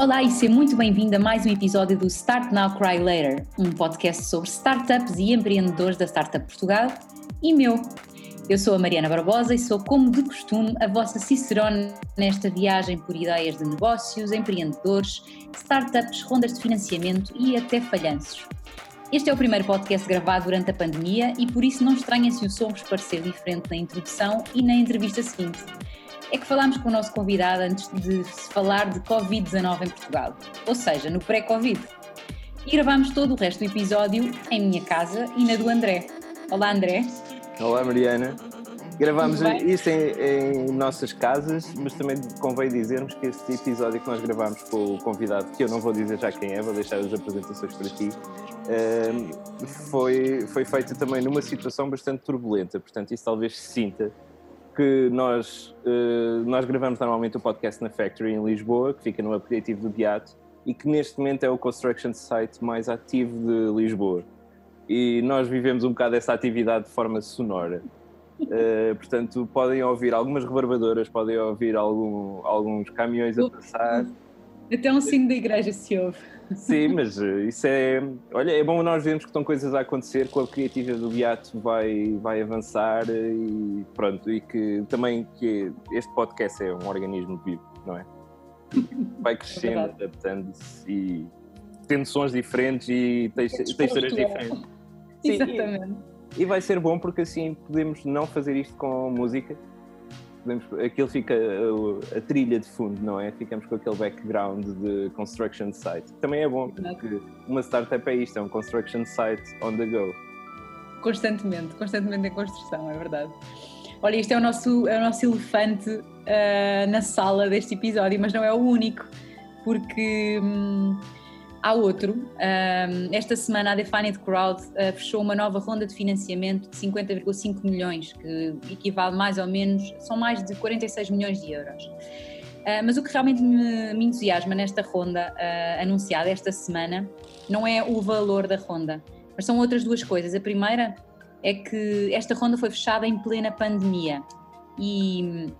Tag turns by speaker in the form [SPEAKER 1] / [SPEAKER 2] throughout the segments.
[SPEAKER 1] Olá e seja muito bem-vindo a mais um episódio do Start Now Cry Later, um podcast sobre startups e empreendedores da Startup Portugal e meu. Eu sou a Mariana Barbosa e sou, como de costume, a vossa cicerone nesta viagem por ideias de negócios, empreendedores, startups, rondas de financiamento e até falhanços. Este é o primeiro podcast gravado durante a pandemia e por isso não estranha se o som vos parecer diferente na introdução e na entrevista seguinte. É que falámos com o nosso convidado antes de se falar de Covid-19 em Portugal, ou seja, no pré-Covid. E gravámos todo o resto do episódio em minha casa e na do André. Olá, André.
[SPEAKER 2] Olá, Mariana. Gravámos isto em, em, nossas casas, mas também convém dizermos que este episódio que nós gravámos com o convidado, que eu não vou dizer já quem é, vou deixar as apresentações para ti, ehm, foi, foi feito também numa situação bastante turbulenta, portanto isso talvez se sinta que nós, eh, nós gravamos normalmente o podcast na Factory em Lisboa, que fica no aplicativo do Beato, e que neste momento é o construction site mais ativo de Lisboa. E nós vivemos um bocado essa atividade de forma sonora. Uh, portanto, podem ouvir algumas rebarbadoras, podem ouvir algum, alguns caminhões a passar.
[SPEAKER 1] Até um sino da igreja se ouve.
[SPEAKER 2] Sim, mas uh, isso é. Olha, é bom nós vermos que estão coisas a acontecer, que a criativa do Beato vai, vai avançar e pronto, e que também que este podcast é um organismo vivo, não é? Vai crescendo, é adaptando-se e tendo sons diferentes e texturas diferentes.
[SPEAKER 1] Sim, Exatamente.
[SPEAKER 2] E vai ser bom porque assim podemos não fazer isto com música. Podemos, aquilo fica a, a, trilha de fundo, não é? Ficamos com aquele background de construction site. Também é bom porque uma startup é isto, é um construction site on the go.
[SPEAKER 1] Constantemente, constantemente em construção, é verdade. Olha, isto é o nosso, é o nosso elefante uh, na sala deste episódio, mas não é o único, porque. Hum, Há outro, um, esta semana a Defined Crowd uh, fechou uma nova ronda de financiamento de 50,5 milhões, que equivale mais ou menos, são mais de 46 milhões de euros. Uh, mas o que realmente me, me entusiasma nesta ronda uh, anunciada esta semana não é o valor da ronda, mas são outras duas coisas. A primeira é que esta ronda foi fechada em plena pandemia e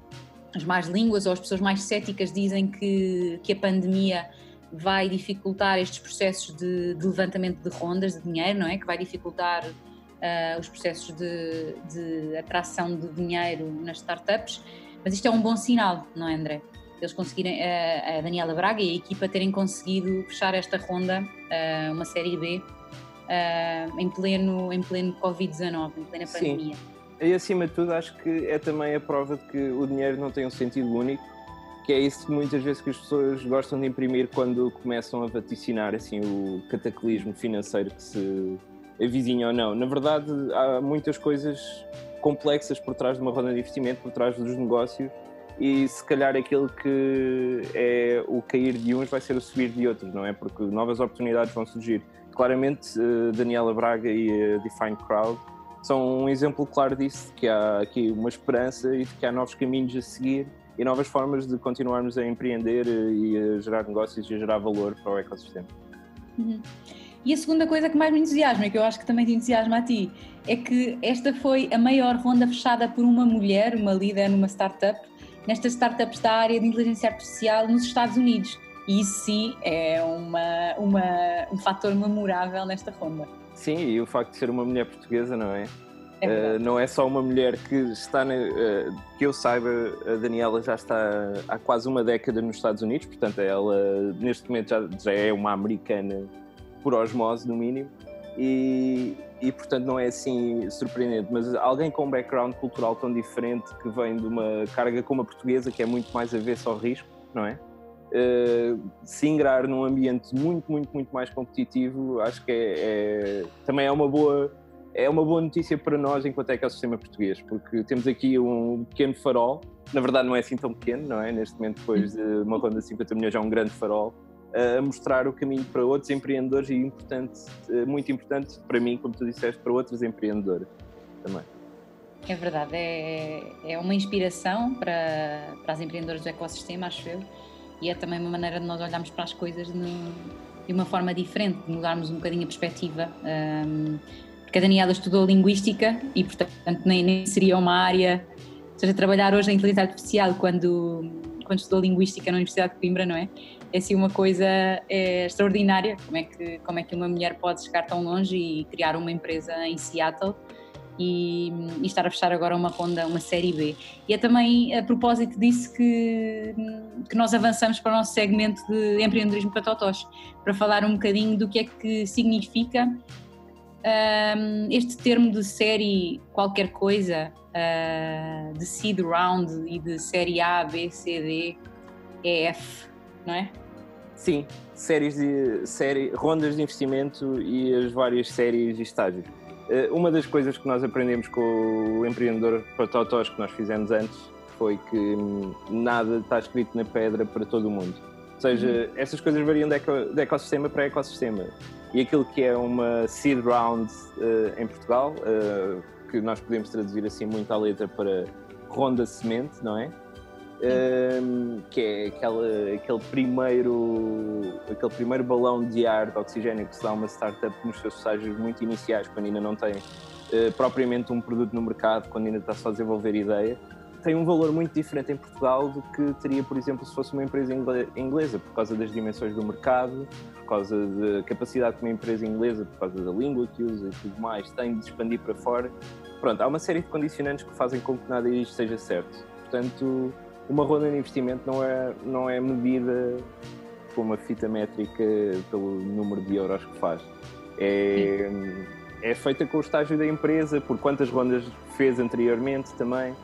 [SPEAKER 1] as mais línguas ou as pessoas mais céticas dizem que, que a pandemia vai dificultar estes processos de, de, levantamento de rondas de dinheiro, não é? Que vai dificultar uh, os processos de, de, atração de dinheiro nas startups, mas isto é um bom sinal, não é, André? Eles conseguirem, a Daniela Braga e a equipa terem conseguido fechar esta ronda, uh, uma série B, em pleno, em pleno Covid-19, em plena pandemia. Sim.
[SPEAKER 2] E acima de tudo, acho que é também a prova de que o dinheiro não tem um sentido único que é isso que muitas vezes que as pessoas gostam de imprimir quando começam a vaticinar assim o cataclismo financeiro que se avizinha ou não. Na verdade, há muitas coisas complexas por trás de uma roda de investimento, por trás dos negócios, e se calhar aquilo que é o cair de uns vai ser o subir de outros, não é? Porque novas oportunidades vão surgir. Claramente, eh, Daniela Braga e a Define Crowd são um exemplo claro disso, que há aqui uma esperança e que há novos caminhos a seguir e novas formas de continuarmos a empreender eh, e a gerar negócios e a gerar valor para o ecossistema.
[SPEAKER 1] Uhum. E a segunda coisa que mais me entusiasma, e que eu acho que também te entusiasma a ti, é que esta foi a maior ronda fechada por uma mulher, uma líder numa startup, nestas startups da área de inteligência artificial nos Estados Unidos. E isso sim é uma, uma, um fator memorável nesta ronda.
[SPEAKER 2] Sim, e o facto de ser uma mulher portuguesa, não é? É uh, não é só uma mulher que está, na, uh, que eu saiba, a Daniela já está há quase uma década nos Estados Unidos, portanto ela neste momento já, já é uma americana por osmose, no mínimo, e, e portanto não é assim surpreendente, mas alguém com um background cultural tão diferente, que vem de uma carga como a portuguesa, que é muito mais avessa ao risco, não é? Uh, se ingrar num ambiente muito, muito, muito mais competitivo, acho que é, é também é uma boa é uma boa notícia para nós enquanto ecossistema português, porque temos aqui um pequeno farol, na verdade não é assim tão pequeno, não é? Neste momento, depois de uma ronda de 50 milhões, é um grande farol, a mostrar o caminho para outros empreendedores e importante, eh, muito importante para mim, como tu disseste, para outros empreendedores também.
[SPEAKER 1] É verdade, é, é uma inspiração para, para as empreendedoras do ecossistema, acho eu, e é também uma maneira de nós olharmos para as coisas de uma forma diferente, de mudarmos um bocadinho a perspectiva. Um, porque a Daniela estudou Linguística e, portanto, nem, nem seria uma área. Ou seja, trabalhar hoje em inteligência artificial quando, quando estudou Linguística na Universidade de Coimbra, não é? é assim uma coisa é, extraordinária, como é, que, como é que uma mulher pode chegar tão longe e criar uma empresa em Seattle e, e, estar a fechar agora uma ronda, uma série B. E é também a propósito disso que, que nós avançamos para o nosso segmento de empreendedorismo para totós, para falar um bocadinho do que é que significa um, este termo de série qualquer coisa, uh, de seed round e de série A, B, C, D, E, F, não é?
[SPEAKER 2] Sim, séries de série, rondas de investimento e as várias séries e estágios. Eh, uma das coisas que nós aprendemos com o empreendedor para que nós fizemos antes foi que hum, nada está escrito na pedra para todo o mundo. Ou seja, uhum. essas coisas variam de, eco, de, ecossistema para ecossistema. E aquilo que é uma seed round uh, em Portugal, uh, que nós podemos traduzir assim muito à letra para ronda semente, não é? um, que é aquela, aquele, primeiro, aquele primeiro balão de ar de oxigênio que se dá a uma startup nos seus estágios muito iniciais, quando ainda não tem uh, propriamente um produto no mercado, quando ainda está só a desenvolver ideia, tem um valor muito diferente em Portugal do que teria, por exemplo, se fosse uma empresa inglesa, por causa das dimensões do mercado, por causa da capacidade que uma empresa inglesa, por causa da língua que usa e tudo mais, tem de expandir para fora. Pronto, há uma série de condicionantes que fazem com que nada disto seja certo. Portanto, uma ronda de investimento não é, não é medida com uma fita métrica pelo número de euros que faz. É, é feita com o estágio da empresa, por quantas rondas fez anteriormente também.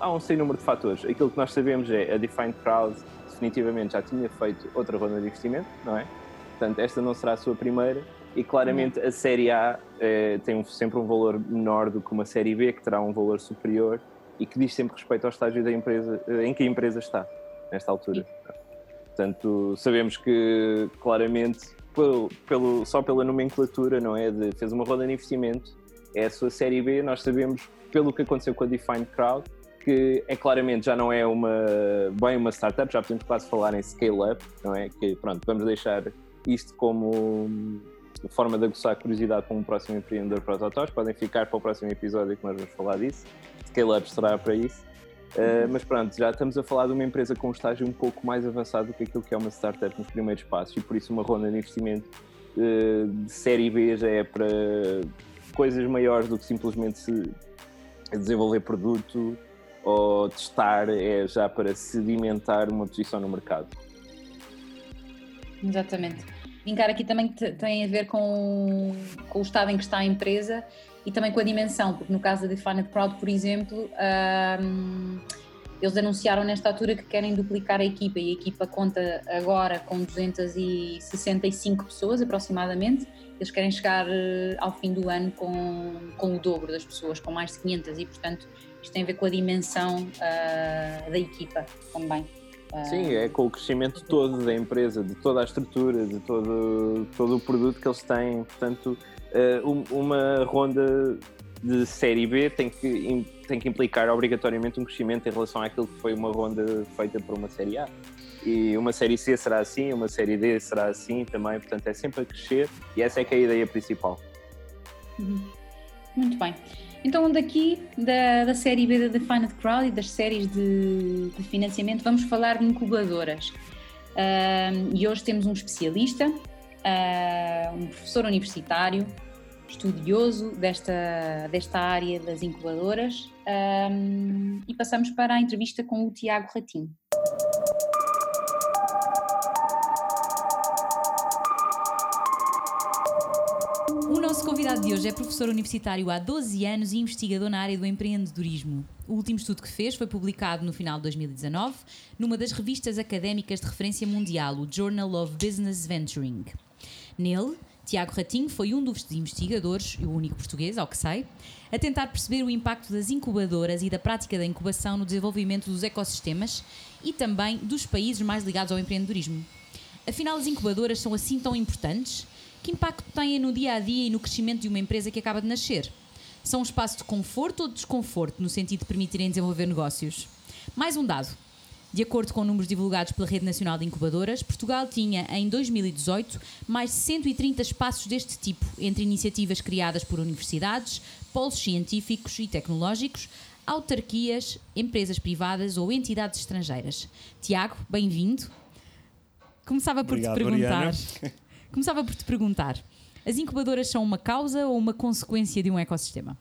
[SPEAKER 2] Há um sem número de fatores. Aquilo que nós sabemos é a Defined Crowd definitivamente já tinha feito outra ronda de investimento, não é? Portanto, esta não será a sua primeira e claramente a série A é, tem um, sempre um valor menor do que uma série B, que terá um valor superior e que diz sempre respeito ao estágio da empresa, em que a empresa está, nesta altura. Portanto, sabemos que claramente, pelo, pelo, só pela nomenclatura, não é? De, fez uma roda de investimento, é a sua série B, nós sabemos, pelo que aconteceu com a Defined Crowd, que é claramente já não é uma bem uma startup, já podemos quase falar em scale-up, não é? Que pronto, vamos deixar isto como forma de aguçar a curiosidade com o próximo empreendedor para os autores. Podem ficar para o próximo episódio que nós vamos falar disso. Scale-up será para isso. Uh, mas pronto, já estamos a falar de uma empresa com um estágio um pouco mais avançado do que aquilo que é uma startup nos primeiros passos e por isso uma ronda de investimento uh, de série B já é para coisas maiores do que simplesmente se desenvolver produto ou testar, é já para sedimentar uma posição no mercado.
[SPEAKER 1] Exatamente. Brincar aqui também tem a ver com, com o estado em que está a empresa e também com a dimensão, porque no caso da Defined Crowd, por exemplo, um, eles anunciaram nesta altura que querem duplicar a equipa e a equipa conta agora com 265 pessoas aproximadamente. Eles querem chegar eh, ao fim do ano com, com o dobro das pessoas, com mais de 500 e, portanto, isto tem a ver com a dimensão uh, da equipa também.
[SPEAKER 2] Sim, é com o crescimento todo da empresa, de toda a estrutura, de todo, todo o produto que eles têm. Portanto, eh, uma ronda de série B tem que, tem que implicar obrigatoriamente um crescimento em relação àquilo que foi uma ronda feita por uma série A. E uma série C será assim, uma série D será assim também, portanto é sempre a crescer e essa é que é a ideia principal.
[SPEAKER 1] Uhum. Muito bem. Então, daqui da, da série B da Defined Crowd e das séries de, de financiamento, vamos falar de incubadoras. Uh, e hoje temos um especialista, uh, um professor universitário, estudioso desta, desta área das incubadoras, e passamos para a entrevista com o Tiago Ratinho. Convidado de hoje é professor universitário há 12 anos e investigador na área do empreendedorismo. O último estudo que fez foi publicado no final de 2019 numa das revistas académicas de referência mundial, o Journal of Business Venturing. Nele, Tiago Ratinho foi um dos investigadores, e o único português, ao que sei, a tentar perceber o impacto das incubadoras e da prática da incubação no desenvolvimento dos ecossistemas e também dos países mais ligados ao empreendedorismo. Afinal, as incubadoras são assim tão importantes? Que impacto têm no dia a dia e no crescimento de uma empresa que acaba de nascer? São um espaço de conforto ou de desconforto, no sentido de permitirem desenvolver negócios? Mais um dado. De acordo com números divulgados pela Rede Nacional de Incubadoras, Portugal tinha, em 2018, mais de 130 espaços deste tipo, entre iniciativas criadas por universidades, polos científicos e tecnológicos, autarquias, empresas privadas ou entidades estrangeiras. Tiago, bem-vindo.
[SPEAKER 3] Começava por Obrigado, te perguntar. Começava por te perguntar: as incubadoras são uma causa ou uma consequência de um ecossistema?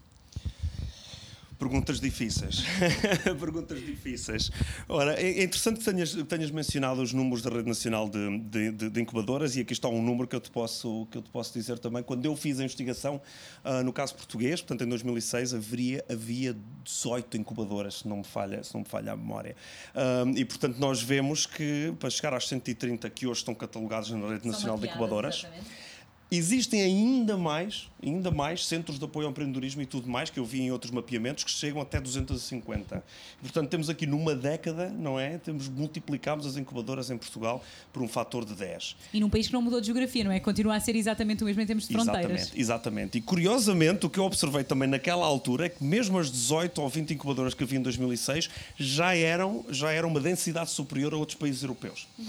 [SPEAKER 4] Perguntas difíceis. Perguntas difíceis. Ora, é, é interessante que tenhas, tenhas mencionado os números da Rede Nacional de, de, de, de, Incubadoras e aqui está um número que eu te posso, que eu te posso dizer também. Quando eu fiz a investigação, uh, no caso português, portanto em 2006, haveria, havia 18 incubadoras, se não me falha, se não me falha a memória. Uh, e portanto nós vemos que para chegar às 130 que hoje estão catalogados na Rede Nacional de Incubadoras. Exatamente Existem ainda mais, ainda mais centros de apoio ao empreendedorismo e tudo mais que eu vi em outros mapeamentos que chegam até 250. Portanto, temos aqui numa década, não é? Temos multiplicamos as incubadoras em Portugal por um fator de 10.
[SPEAKER 3] E num país que não mudou de geografia, não é? Continua a ser exatamente o mesmo em termos de fronteiras.
[SPEAKER 4] Exatamente, exatamente. E curiosamente, o que eu observei também naquela altura é que mesmo as 18 ou 20 incubadoras que havia em 2006 já eram, já eram uma densidade superior a outros países europeus. Uhum.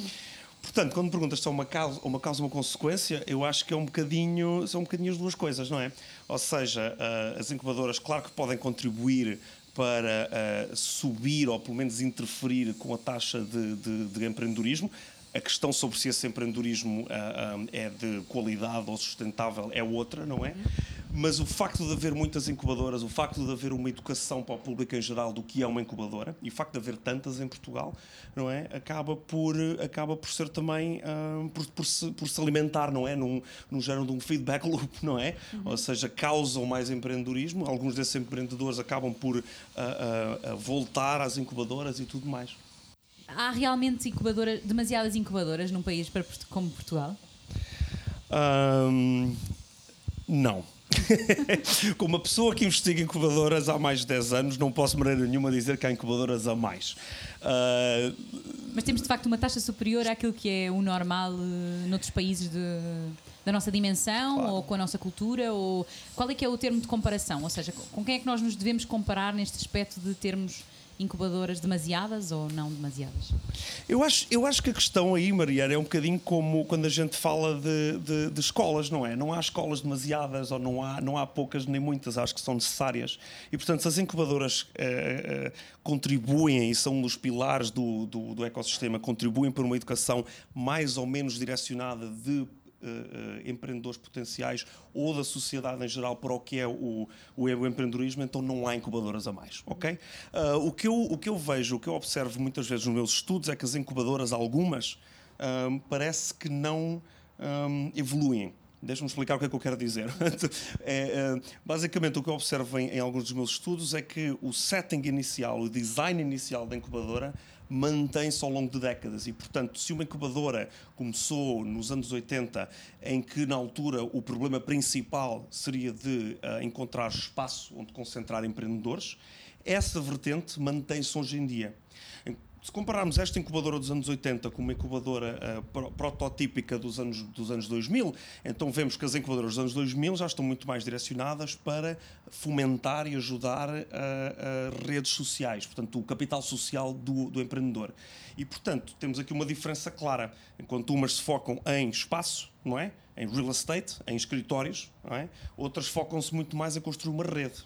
[SPEAKER 4] Portanto, quando perguntas se é uma causa, uma causa uma consequência, eu acho que é um bocadinho, são um bocadinho as duas coisas, não é? Ou seja, uh, as incubadoras, claro que podem contribuir para uh, subir ou pelo menos interferir com a taxa de, de, de empreendedorismo. A questão sobre se esse empreendedorismo uh, é de qualidade ou sustentável é outra, não é? Mas o facto de haver muitas incubadoras, o facto de haver uma educação para o público em geral do que é uma incubadora, e o facto de haver tantas em Portugal, não é? Acaba por, acaba por ser também, uh, por, por, se, por se alimentar, não é? Num, num género de um feedback loop, não é? Uhum. Ou seja, causam mais empreendedorismo, alguns desses empreendedores acabam por uh, uh, voltar às incubadoras e tudo mais.
[SPEAKER 3] Há realmente incubadoras, demasiadas incubadoras num país como Portugal?
[SPEAKER 4] Um, não. Como uma pessoa que investiga incubadoras há mais de 10 anos, não posso de maneira nenhuma dizer que há incubadoras a mais. Uh...
[SPEAKER 3] Mas temos de facto uma taxa superior àquilo que é o normal uh, noutros países de, da nossa dimensão claro. ou com a nossa cultura? Ou qual é que é o termo de comparação? Ou seja, com quem é que nós nos devemos comparar neste aspecto de termos incubadoras demasiadas ou não demasiadas?
[SPEAKER 4] Eu acho, eu acho que a questão aí, Mariana, é um bocadinho como quando a gente fala de, de, de, escolas, não é? Não há escolas demasiadas ou não há, não há poucas nem muitas, acho que são necessárias. E, portanto, se as incubadoras eh, eh, contribuem e são um dos pilares do, do, do ecossistema, contribuem para uma educação mais ou menos direcionada de uh, empreendedores potenciais ou da sociedade em geral para o que é o, o, o empreendedorismo, então não há incubadoras a mais, ok? Uh, o, que eu, o que eu vejo, o que eu observo muitas vezes nos meus estudos é que as incubadoras, algumas, um, parece que não um, evoluem. Deixa-me explicar o que é que eu quero dizer. é, basicamente, o que eu observo em, em, alguns dos meus estudos é que o setting inicial, o design inicial da incubadora mantém-se ao longo de décadas. E, portanto, se uma incubadora começou nos anos 80, em que na altura o problema principal seria de uh, encontrar espaço onde concentrar empreendedores, essa vertente mantém-se hoje em dia se compararmos esta incubadora dos anos 80 com uma incubadora uh, prototípica dos anos, dos anos 2000, então vemos que as incubadoras dos anos 2000 já estão muito mais direcionadas para fomentar e ajudar uh, uh, redes sociais, portanto, o capital social do, do empreendedor. E, portanto, temos aqui uma diferença clara. Enquanto umas se focam em espaço, não é? em real estate, em escritórios, não é? outras focam-se muito mais em construir uma rede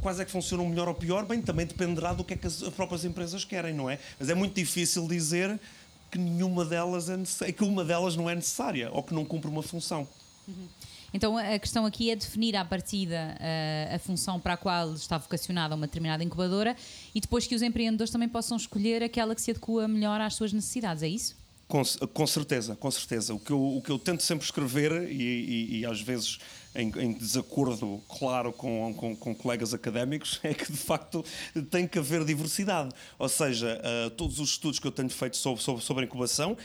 [SPEAKER 4] quais é que funcionam melhor ou pior, bem, também dependerá do que é que as próprias empresas querem, não é? Mas é muito difícil dizer que nenhuma delas é que uma delas não é necessária ou que não cumpre uma função.
[SPEAKER 3] Uhum. Então a questão aqui é definir à partida a, eh, a função para a qual está vocacionada uma determinada incubadora e depois que os empreendedores também possam escolher aquela que se adequa melhor às suas necessidades, é isso?
[SPEAKER 4] Com, com certeza, com certeza. O que eu, o que eu tento sempre escrever e, e, e às vezes em, em desacordo claro com, com, com, colegas académicos, é que de facto tem que haver diversidade. Ou seja, uh, todos os estudos que eu tenho feito sobre, sobre, sobre incubação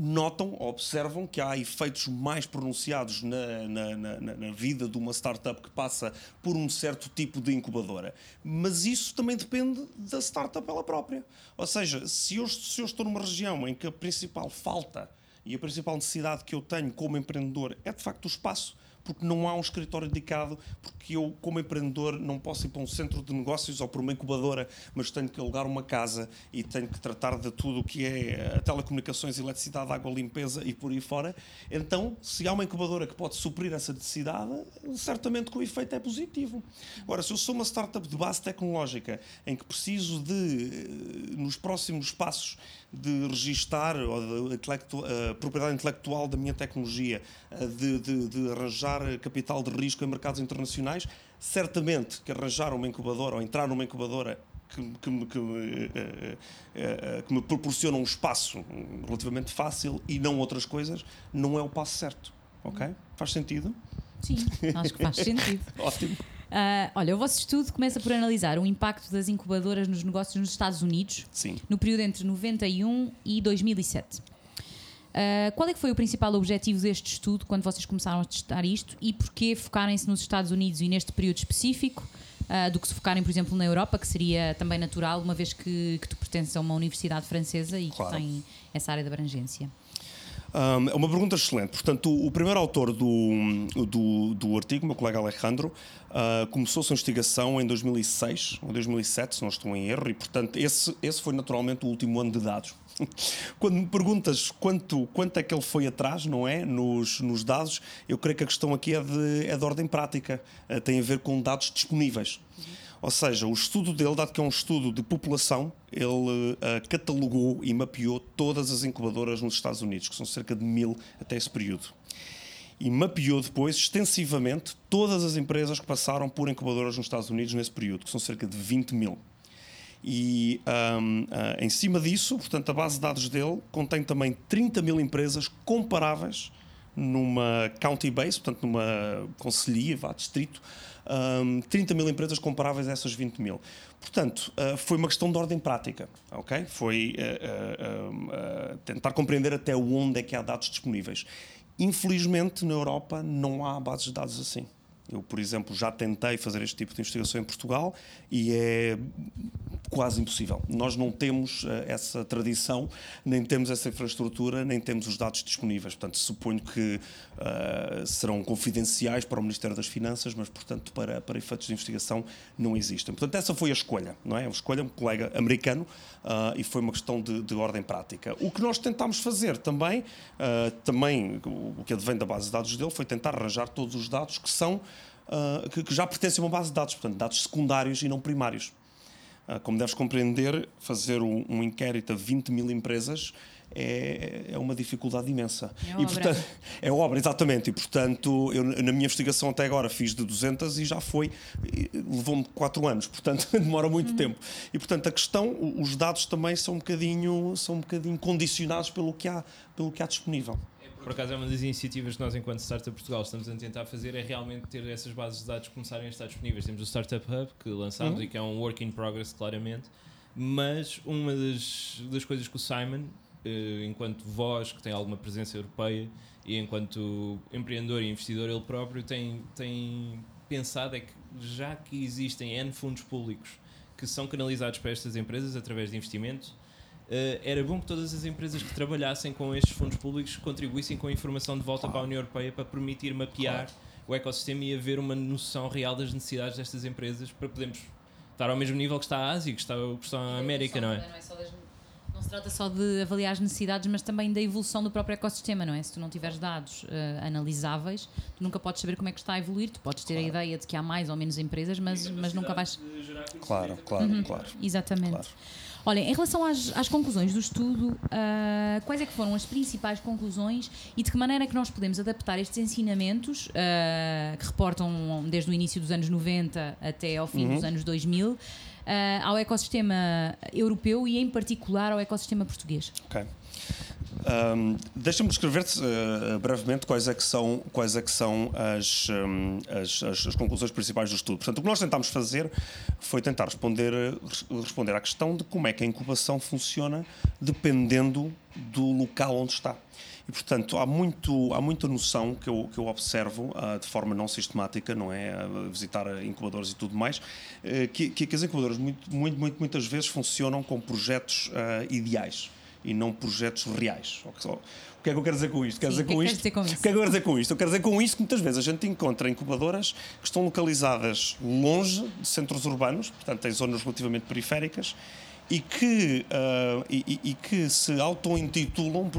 [SPEAKER 4] notam, observam que há efeitos mais pronunciados na, na, na, na, vida de uma startup que passa por um certo tipo de incubadora. Mas isso também depende da startup ela própria. Ou seja, se eu, se eu estou numa região em que a principal falta e a principal necessidade que eu tenho como empreendedor é de facto o espaço porque não há um escritório dedicado, porque eu, como empreendedor, não posso ir para um centro de negócios ou para uma incubadora, mas tenho que alugar uma casa e tenho que tratar de tudo o que é telecomunicações, eletricidade, água, limpeza e por aí fora. Então, se há uma incubadora que pode suprir essa necessidade, certamente que o efeito é positivo. Agora, se eu sou uma startup de base tecnológica em que preciso de, eh, nos próximos passos, de registar ou de intelectu uh, propriedade intelectual da minha tecnologia, uh, de, de, de, arranjar capital de risco em mercados internacionais, certamente que arranjar uma incubadora ou entrar numa incubadora que, que, que, uh, que me proporciona um espaço relativamente fácil e não outras coisas, não é o passo certo. Ok? Faz sentido?
[SPEAKER 3] Sim, acho que faz sentido.
[SPEAKER 4] Ótimo.
[SPEAKER 3] Uh, olha, o vosso estudo começa por analisar o impacto das incubadoras nos negócios nos Estados Unidos
[SPEAKER 4] Sim.
[SPEAKER 3] no período entre 91 e 2007. Uh, ah, qual é que foi o principal objetivo deste estudo quando vocês começaram a testar isto e porquê focarem-se nos Estados Unidos e neste período específico uh, do que se focarem, por exemplo, na Europa, que seria também natural, uma vez que, que tu pertences a uma universidade francesa e claro. que tem essa área de abrangência?
[SPEAKER 4] É uma pergunta excelente. Portanto, o, o primeiro autor do, do, do, artigo, meu colega Alejandro, uh, começou sua investigação em 2006 ou 2007, se não estou em erro, e, portanto, esse, esse foi naturalmente o último ano de dados. Quando me perguntas quanto, quanto é que ele foi atrás, não é? Nos, nos dados, eu creio que a questão aqui é de, é de ordem prática, uh, tem a ver com dados disponíveis. Uhum. Ou seja, o estudo dele, dado que é um estudo de população, ele uh, catalogou e mapeou todas as incubadoras nos Estados Unidos, que são cerca de mil até esse período. E mapeou depois extensivamente todas as empresas que passaram por incubadoras nos Estados Unidos nesse período, que são cerca de 20 mil. E um, uh, eh, em cima disso, portanto, a base de dados dele contém também 30 mil empresas comparáveis numa county base, portanto, numa conselhia, vá, distrito, um, 30 mil empresas comparáveis a essas 20 mil. Portanto, uh, foi uma questão de ordem prática, ok? Foi uh, uh, tentar compreender até onde é que há dados disponíveis. Infelizmente, na Europa não há bases de dados assim. Eu, por exemplo, já tentei fazer este tipo de investigação em Portugal e é quase impossível. Nós não temos uh, essa tradição, nem temos essa infraestrutura, nem temos os dados disponíveis. Portanto, suponho que uh, serão confidenciais para o Ministério das Finanças, mas, portanto, para, para efeitos de investigação não existem. Portanto, essa foi a escolha, não é? A escolha, um colega americano, uh, e foi uma questão de, de, ordem prática. O que nós tentámos fazer também, também o que advém da base de dados dele, foi tentar arranjar todos os dados que são uh, que, que, já pertencem a uma base de dados, portanto, dados secundários e não primários. Uh, como deves compreender, fazer um, um, inquérito a 20 mil empresas é, é uma dificuldade imensa.
[SPEAKER 3] É obra. E,
[SPEAKER 4] portanto, é obra, exatamente. E, portanto, eu na minha investigação até agora fiz de 200 e já foi, levou-me 4 anos, portanto, demora muito uhum. tempo. E, portanto, a questão, os dados também são um bocadinho, são um bocadinho condicionados pelo que há, pelo que há disponível
[SPEAKER 2] por acaso é uma das iniciativas que nós, enquanto Startup Portugal, estamos a tentar fazer é realmente ter essas bases de dados começarem a estar disponíveis. Temos o Startup Hub que lançámos uhum. e que é um work in progress, claramente. Mas uma das, das coisas que o Simon, eh, enquanto voz que tem alguma presença europeia e enquanto empreendedor e investidor ele próprio, tem, tem pensado é que já que existem N fundos públicos que são canalizados para estas empresas através de investimento Uh, era bom que todas as empresas que trabalhassem com estes fundos públicos contribuíssem com a informação de volta claro. para a União Europeia para permitir mapear claro. o ecossistema e haver uma noção real das necessidades destas empresas para podermos estar ao mesmo nível que está a Ásia, que está, que está a América, não é? Não, é
[SPEAKER 3] das, não se trata só de avaliar as necessidades, mas também da evolução do próprio ecossistema, não é? Se tu não tiveres dados uh, analisáveis, tu nunca podes saber como é que está a evoluir, tu podes ter claro. a ideia de que há mais ou menos empresas, mas, mas nunca vais.
[SPEAKER 4] Claro, claro, uhum. claro.
[SPEAKER 3] Exatamente. Claro. Olha, em relação às, às conclusões do estudo, uh, quais é que foram as principais conclusões e de que maneira é que nós podemos adaptar estes ensinamentos uh, que reportam desde o início dos anos 90 até ao fim uhum. dos anos 2000 uh, ao ecossistema europeu e em particular ao ecossistema português?
[SPEAKER 4] Ok. Um, Deixa-me descrever-te uh, brevemente quais é que são, quais é que são as, um, as, as, conclusões principais do estudo. Portanto, o que nós tentámos fazer foi tentar responder, responder à questão de como é que a incubação funciona dependendo do local onde está. E, portanto, há, muito, há muita noção que eu, que eu observo uh, de forma não sistemática, não é? A visitar incubadores e tudo mais, uh, que, que, as incubadoras muito, muito, muito, muitas vezes funcionam com projetos uh, ideais e não projetos reais. O que é que eu quero dizer com isto? Quero
[SPEAKER 3] Sim,
[SPEAKER 4] dizer com
[SPEAKER 3] que é
[SPEAKER 4] isto?
[SPEAKER 3] que com?
[SPEAKER 4] O que é que eu quero dizer com isto? Eu quero dizer com isto que muitas vezes a gente encontra incubadoras que estão localizadas longe de centros urbanos, portanto em zonas relativamente periféricas, e que, uh, e, e, que se auto-intitulam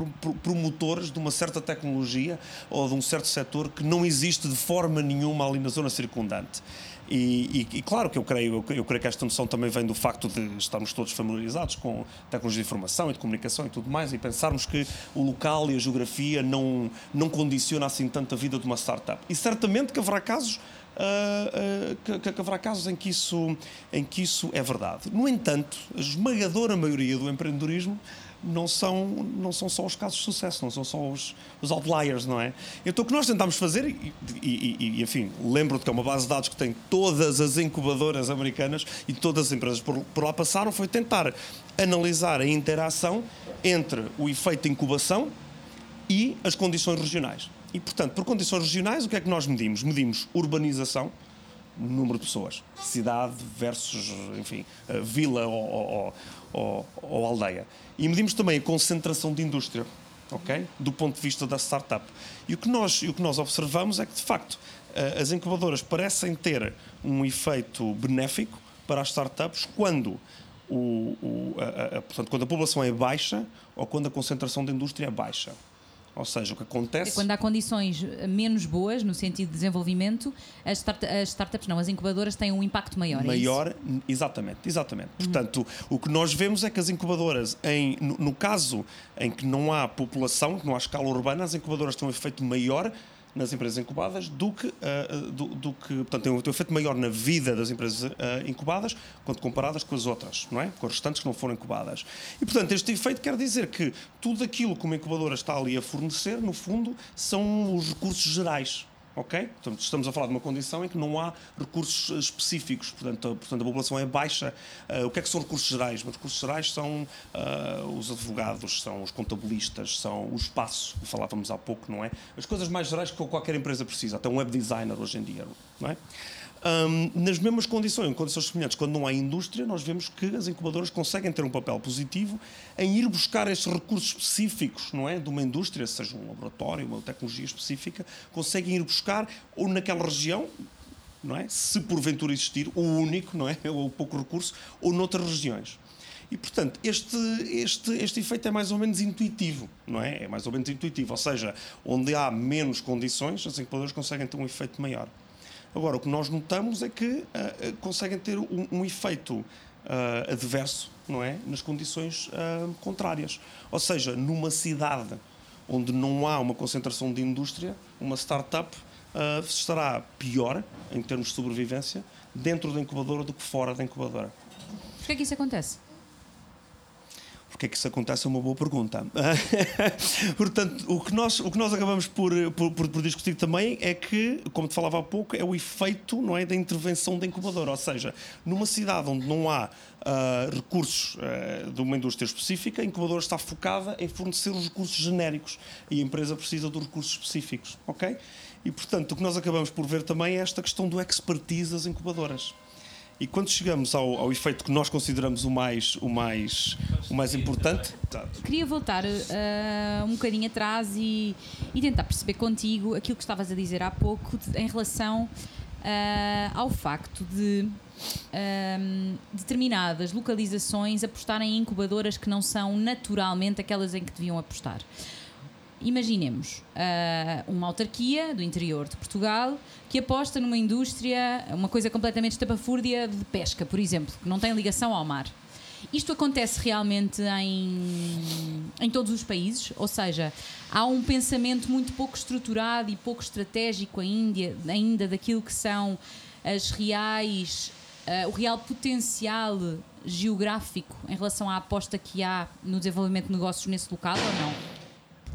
[SPEAKER 4] promotores de uma certa tecnologia ou de um certo setor que não existe de forma nenhuma ali na zona circundante. E, e, e, claro que eu creio, eu, creio que esta noção também vem do facto de estarmos todos familiarizados com tecnologia de informação e de comunicação e tudo mais, e pensarmos que o local e a geografia não, não condiciona assim tanto a vida de uma startup. E certamente que haverá casos uh, uh, que, que, haverá casos em que, isso, em que isso é verdade. No entanto, a esmagadora maioria do empreendedorismo não são, não são só os casos de sucesso, não são só os, os outliers, não é? Então o que nós tentámos fazer, e, e, e enfim, lembro-te que é uma base de dados que tem todas as incubadoras americanas e todas as empresas por, por lá passaram, foi tentar analisar a interação entre o efeito de incubação e as condições regionais. E, portanto, por condições regionais, o que é que nós medimos? Medimos urbanização, número de pessoas, cidade versus, enfim, vila ou, ou, ou, ou aldeia. E medimos também a concentração de indústria, ok? Do ponto de vista da startup. E o que nós, o que nós observamos é que, de facto, eh, as incubadoras parecem ter um efeito benéfico para as startups quando, o, o a, a, portanto, quando a população é baixa ou quando a concentração de indústria é baixa. Ou seja, o que acontece.
[SPEAKER 3] É quando há condições menos boas no sentido de desenvolvimento, as, start as startups, não, as incubadoras têm um impacto maior.
[SPEAKER 4] É maior, é exatamente, exatamente. Uhum. Portanto, o que nós vemos é que as incubadoras, em, no, no caso em que não há população, que não há escala urbana, as incubadoras têm um efeito maior nas empresas incubadas do que, uh, do, do, que portanto, tem um, efeito maior na vida das empresas uh, incubadas quando comparadas com as outras, não é? Com as restantes que não foram incubadas. E, portanto, este efeito quer dizer que tudo aquilo que uma incubadora está ali a fornecer, no fundo, são os recursos gerais ok? Portanto, estamos a falar de uma condição em que não há recursos eh, específicos, portanto, a, portanto, a população é baixa. Uh, o que é que são recursos gerais? Os recursos gerais são uh, os advogados, são os contabilistas, são o espaço, que falávamos há pouco, não é? As coisas mais gerais que qualquer empresa precisa, até um web designer hoje em dia, não é? Um, nas mesmas condições, em condições semelhantes, quando não há indústria, nós vemos que as incubadoras conseguem ter um papel positivo em ir buscar estes recursos específicos, não é? De uma indústria, seja um laboratório, uma tecnologia específica, conseguem ir buscar ou naquela região, não é? Se porventura existir, o único, não é? Ou pouco recurso, ou noutras regiões. E, portanto, este, este, este efeito é mais ou menos intuitivo, não é? É mais ou menos intuitivo, ou seja, onde há menos condições, as incubadoras conseguem ter um efeito maior. Agora, o que nós notamos é que uh, conseguem ter um, um efeito uh, adverso, não é? Nas condições uh, contrárias. Ou seja, numa cidade onde não há uma concentração de indústria, uma startup estará pior, em termos de sobrevivência, dentro da incubadora do que fora da incubadora.
[SPEAKER 3] Porquê é que isso acontece?
[SPEAKER 4] Porque é que isso acontece? É uma boa pergunta. Portanto, o que nós, o que nós acabamos por, por, por, discutir também é que, como te falava há pouco, é o efeito não é, da intervenção da incubadora. Ou seja, numa cidade onde não há uh, recursos uh, de uma indústria específica, a incubadora está focada em fornecer os recursos genéricos e a empresa precisa dos recursos específicos. ok? E, portanto, o que nós acabamos por ver também é esta questão do expertise das incubadoras. E quando chegamos ao, ao, efeito que nós consideramos o mais, o mais, o mais importante.
[SPEAKER 3] Queria voltar uh, um bocadinho atrás e, e, tentar perceber contigo aquilo que estavas a dizer há pouco em relação uh, ao facto de um, determinadas localizações apostarem em incubadoras que não são naturalmente aquelas em que deviam apostar. Imaginemos uh, uma autarquia do interior de Portugal que aposta numa indústria, uma coisa completamente estapafúrdia de pesca, por exemplo, que não tem ligação ao mar. Isto acontece realmente em, em todos os países, ou seja, há um pensamento muito pouco estruturado e pouco estratégico ainda, ainda daquilo que são as reais, uh, o real potencial geográfico em relação à aposta que há no desenvolvimento de negócios nesse local ou não?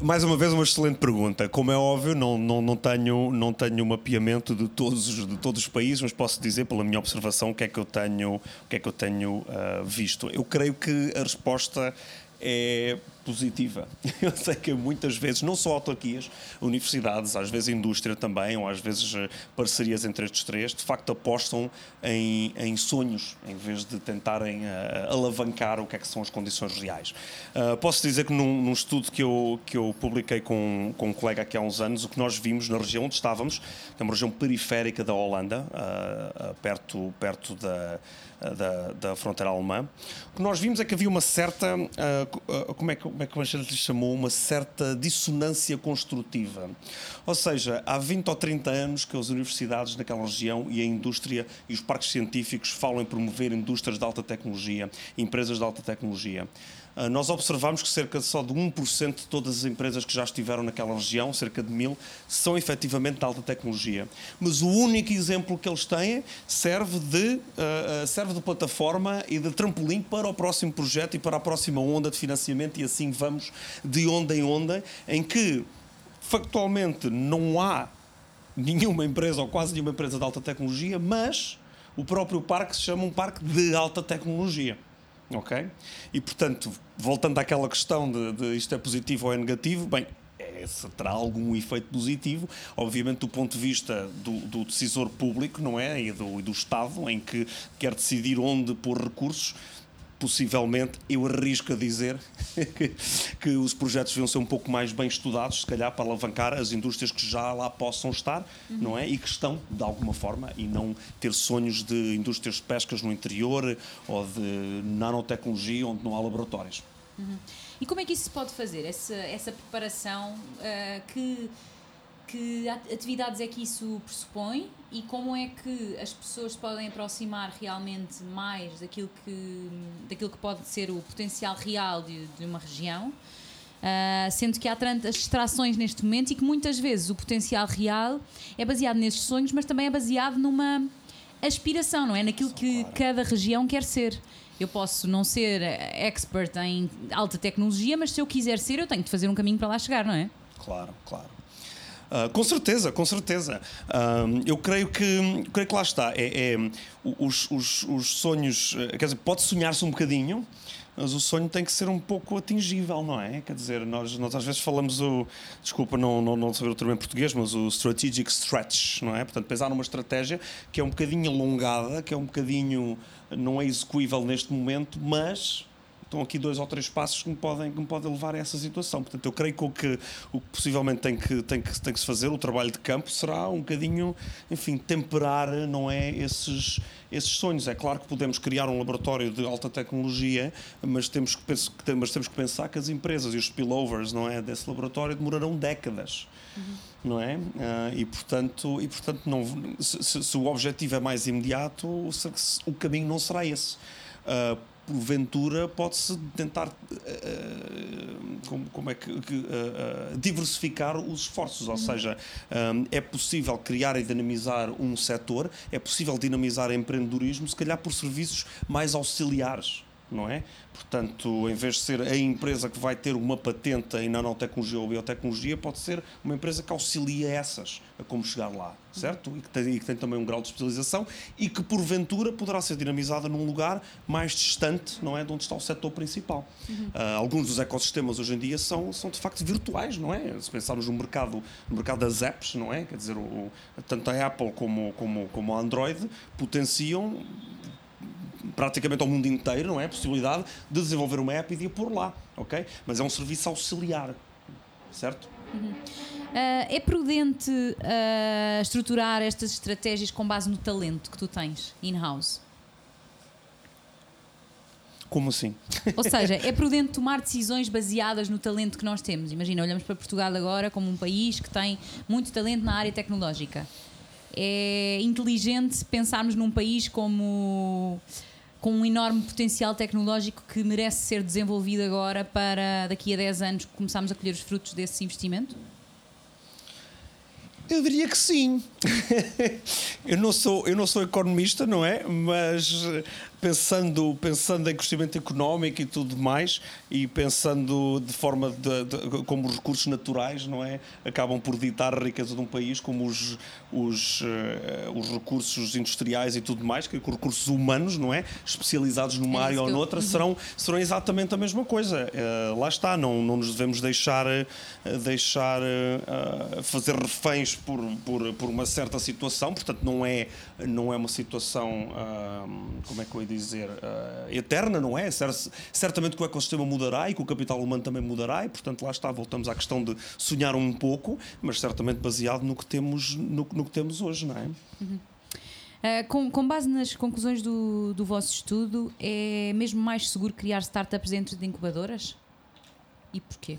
[SPEAKER 4] Mais uma vez, uma excelente pergunta. Como é óbvio, não, não, não, tenho, não tenho mapeamento de todos, de todos os países, mas posso dizer, pela minha observação, o que é que eu tenho, o que é que eu tenho uh, visto. Eu creio que a resposta é positiva. Eu sei que muitas vezes, não só autarquias, universidades, às vezes indústria também, ou às vezes eh, parcerias entre estes três, de facto apostam em, em sonhos, em vez de tentarem uh, alavancar o que é que são as condições reais. Uh, posso dizer que num, num, estudo que eu, que eu publiquei com, com um colega aqui há uns anos, o que nós vimos na região onde estávamos, que é uma região periférica da Holanda, uh, perto, perto da da, da fronteira alemã, o que nós vimos é que havia uma certa, como, é que, como é que gente lhe chamou, uma certa dissonância construtiva. Ou seja, há 20 ou 30 anos que as universidades naquela região e a indústria e os parques científicos falam em promover indústrias de alta tecnologia, empresas de alta tecnologia. Ah, nós observamos que cerca só de 1% de todas as empresas que já estiveram naquela região, cerca de mil, são efetivamente de alta tecnologia. Mas o único exemplo que eles têm serve de, uh, serve de plataforma e de trampolim para o próximo projeto e para a próxima onda de financiamento, e assim vamos de onda em onda, em que factualmente não há nenhuma empresa ou quase nenhuma empresa de alta tecnologia, mas o próprio parque se chama um parque de alta tecnologia. Ok? E portanto, voltando àquela questão de, de isto é positivo ou é negativo, bem, é, se terá algum efeito positivo, obviamente do ponto de vista do, do decisor público, não é? E do, e do Estado, em que quer decidir onde pôr recursos, possivelmente, eu arrisco a dizer que, os projetos deviam ser um pouco mais bem estudados, se calhar para alavancar as indústrias que já lá possam estar, uhum. não é? E que estão, de alguma forma, e não ter sonhos de indústrias de pescas no interior ou de nanotecnologia onde não há laboratórios.
[SPEAKER 3] Uhum. E como é que isso se pode fazer? Essa, essa preparação uh, que que atividades é que isso pressupõe e como é que as pessoas podem aproximar realmente mais daquilo que, daquilo que pode ser o potencial real de, de uma região, uh, sendo que há tantas distrações neste momento e que muitas vezes o potencial real é baseado nesses sonhos, mas também é baseado numa aspiração, não é? Naquilo que cada região quer ser. Eu posso não ser expert em alta tecnologia, mas se eu quiser ser, eu tenho de fazer um caminho para lá chegar, não é?
[SPEAKER 4] Claro, claro. Uh, com certeza, com certeza. Uh, eu creio que, creio que lá está. É, é os, os, os, sonhos, eh, quer dizer, pode sonhar-se um bocadinho, mas o sonho tem que ser um pouco atingível, não é? Quer dizer, nós, nós às vezes falamos o. Desculpa não, não, não saber o termo em português, mas o strategic stretch, não é? Portanto, pensar numa estratégia que é um bocadinho alongada, que é um bocadinho. não é execuível neste momento, mas estão aqui dois ou três passos que me podem, que me podem levar a essa situação. Portanto, eu creio que o que, o que possivelmente tem que, tem, que, tem que se fazer, o trabalho de campo, será um bocadinho, enfim, temperar, não é, esses, esses sonhos. É claro que podemos criar um laboratório de alta tecnologia, mas temos que, mas temos que pensar que as empresas e os spillovers, não é, desse laboratório demorarão décadas. Uhum não é? Uh, e portanto, e, portanto não, se, se, o objetivo é mais imediato, o caminho não será esse. Uh, porventura pode-se tentar uh, como, como, é que, uh, diversificar os esforços, ou uhum. seja, um, é possível criar e dinamizar um setor, é possível dinamizar empreendedorismo, se calhar por serviços mais auxiliares não é? Portanto, em vez de ser a empresa que vai ter uma patente em nanotecnologia ou biotecnologia, pode ser uma empresa que auxilia essas a como chegar lá, certo? E que tem, e que tem também um grau de especialização e que, porventura, poderá ser dinamizada num lugar mais distante, não é? De onde está o setor principal. Uhum. Uh, alguns dos ecossistemas hoje em dia são, são de facto virtuais, não é? Se pensarmos no mercado, no mercado das apps, não é? Quer dizer, o, tanto a Apple como, como, como a Android potenciam praticamente ao mundo inteiro, não é? A possibilidade de desenvolver uma app e de a pôr lá, ok? Mas é um serviço auxiliar, certo?
[SPEAKER 3] Uhum. Uh, é prudente uh, estruturar estas estratégias com base no talento que tu tens in-house?
[SPEAKER 4] Como assim?
[SPEAKER 3] Ou seja, é prudente tomar decisões baseadas no talento que nós temos. Imagina, olhamos para Portugal agora como um país que tem muito talento na área tecnológica. É inteligente pensarmos num país como com um enorme potencial tecnológico que merece ser desenvolvido agora para daqui a 10 anos começarmos a colher os frutos desse investimento?
[SPEAKER 4] Eu diria que sim. eu, não sou, eu não sou economista, não é? Mas pensando, pensando em crescimento económico e tudo mais, e pensando de forma de, de, como os recursos naturais, não é? Acabam por ditar a riqueza de um país, como os, os, uh, os recursos industriais e tudo mais, que os recursos humanos, não é? Especializados numa é área ou noutra, eu... Uhum. serão, serão exatamente a mesma coisa. Uh, lá está, não, não nos devemos deixar, uh, deixar fazer reféns por, por, por uma certa situação, portanto, não é, não é uma situação, como é que eu ia dizer? uh, eterna, não é? Certamente que o ecossistema mudará e que o capital humano também mudará e, portanto, lá está, voltamos à questão de sonhar um pouco, mas certamente baseado no que temos, no, no que temos hoje, não é?
[SPEAKER 3] Uhum. Uh, com, com, base nas conclusões do, do vosso estudo, é mesmo mais seguro criar startups dentro de incubadoras? E porquê?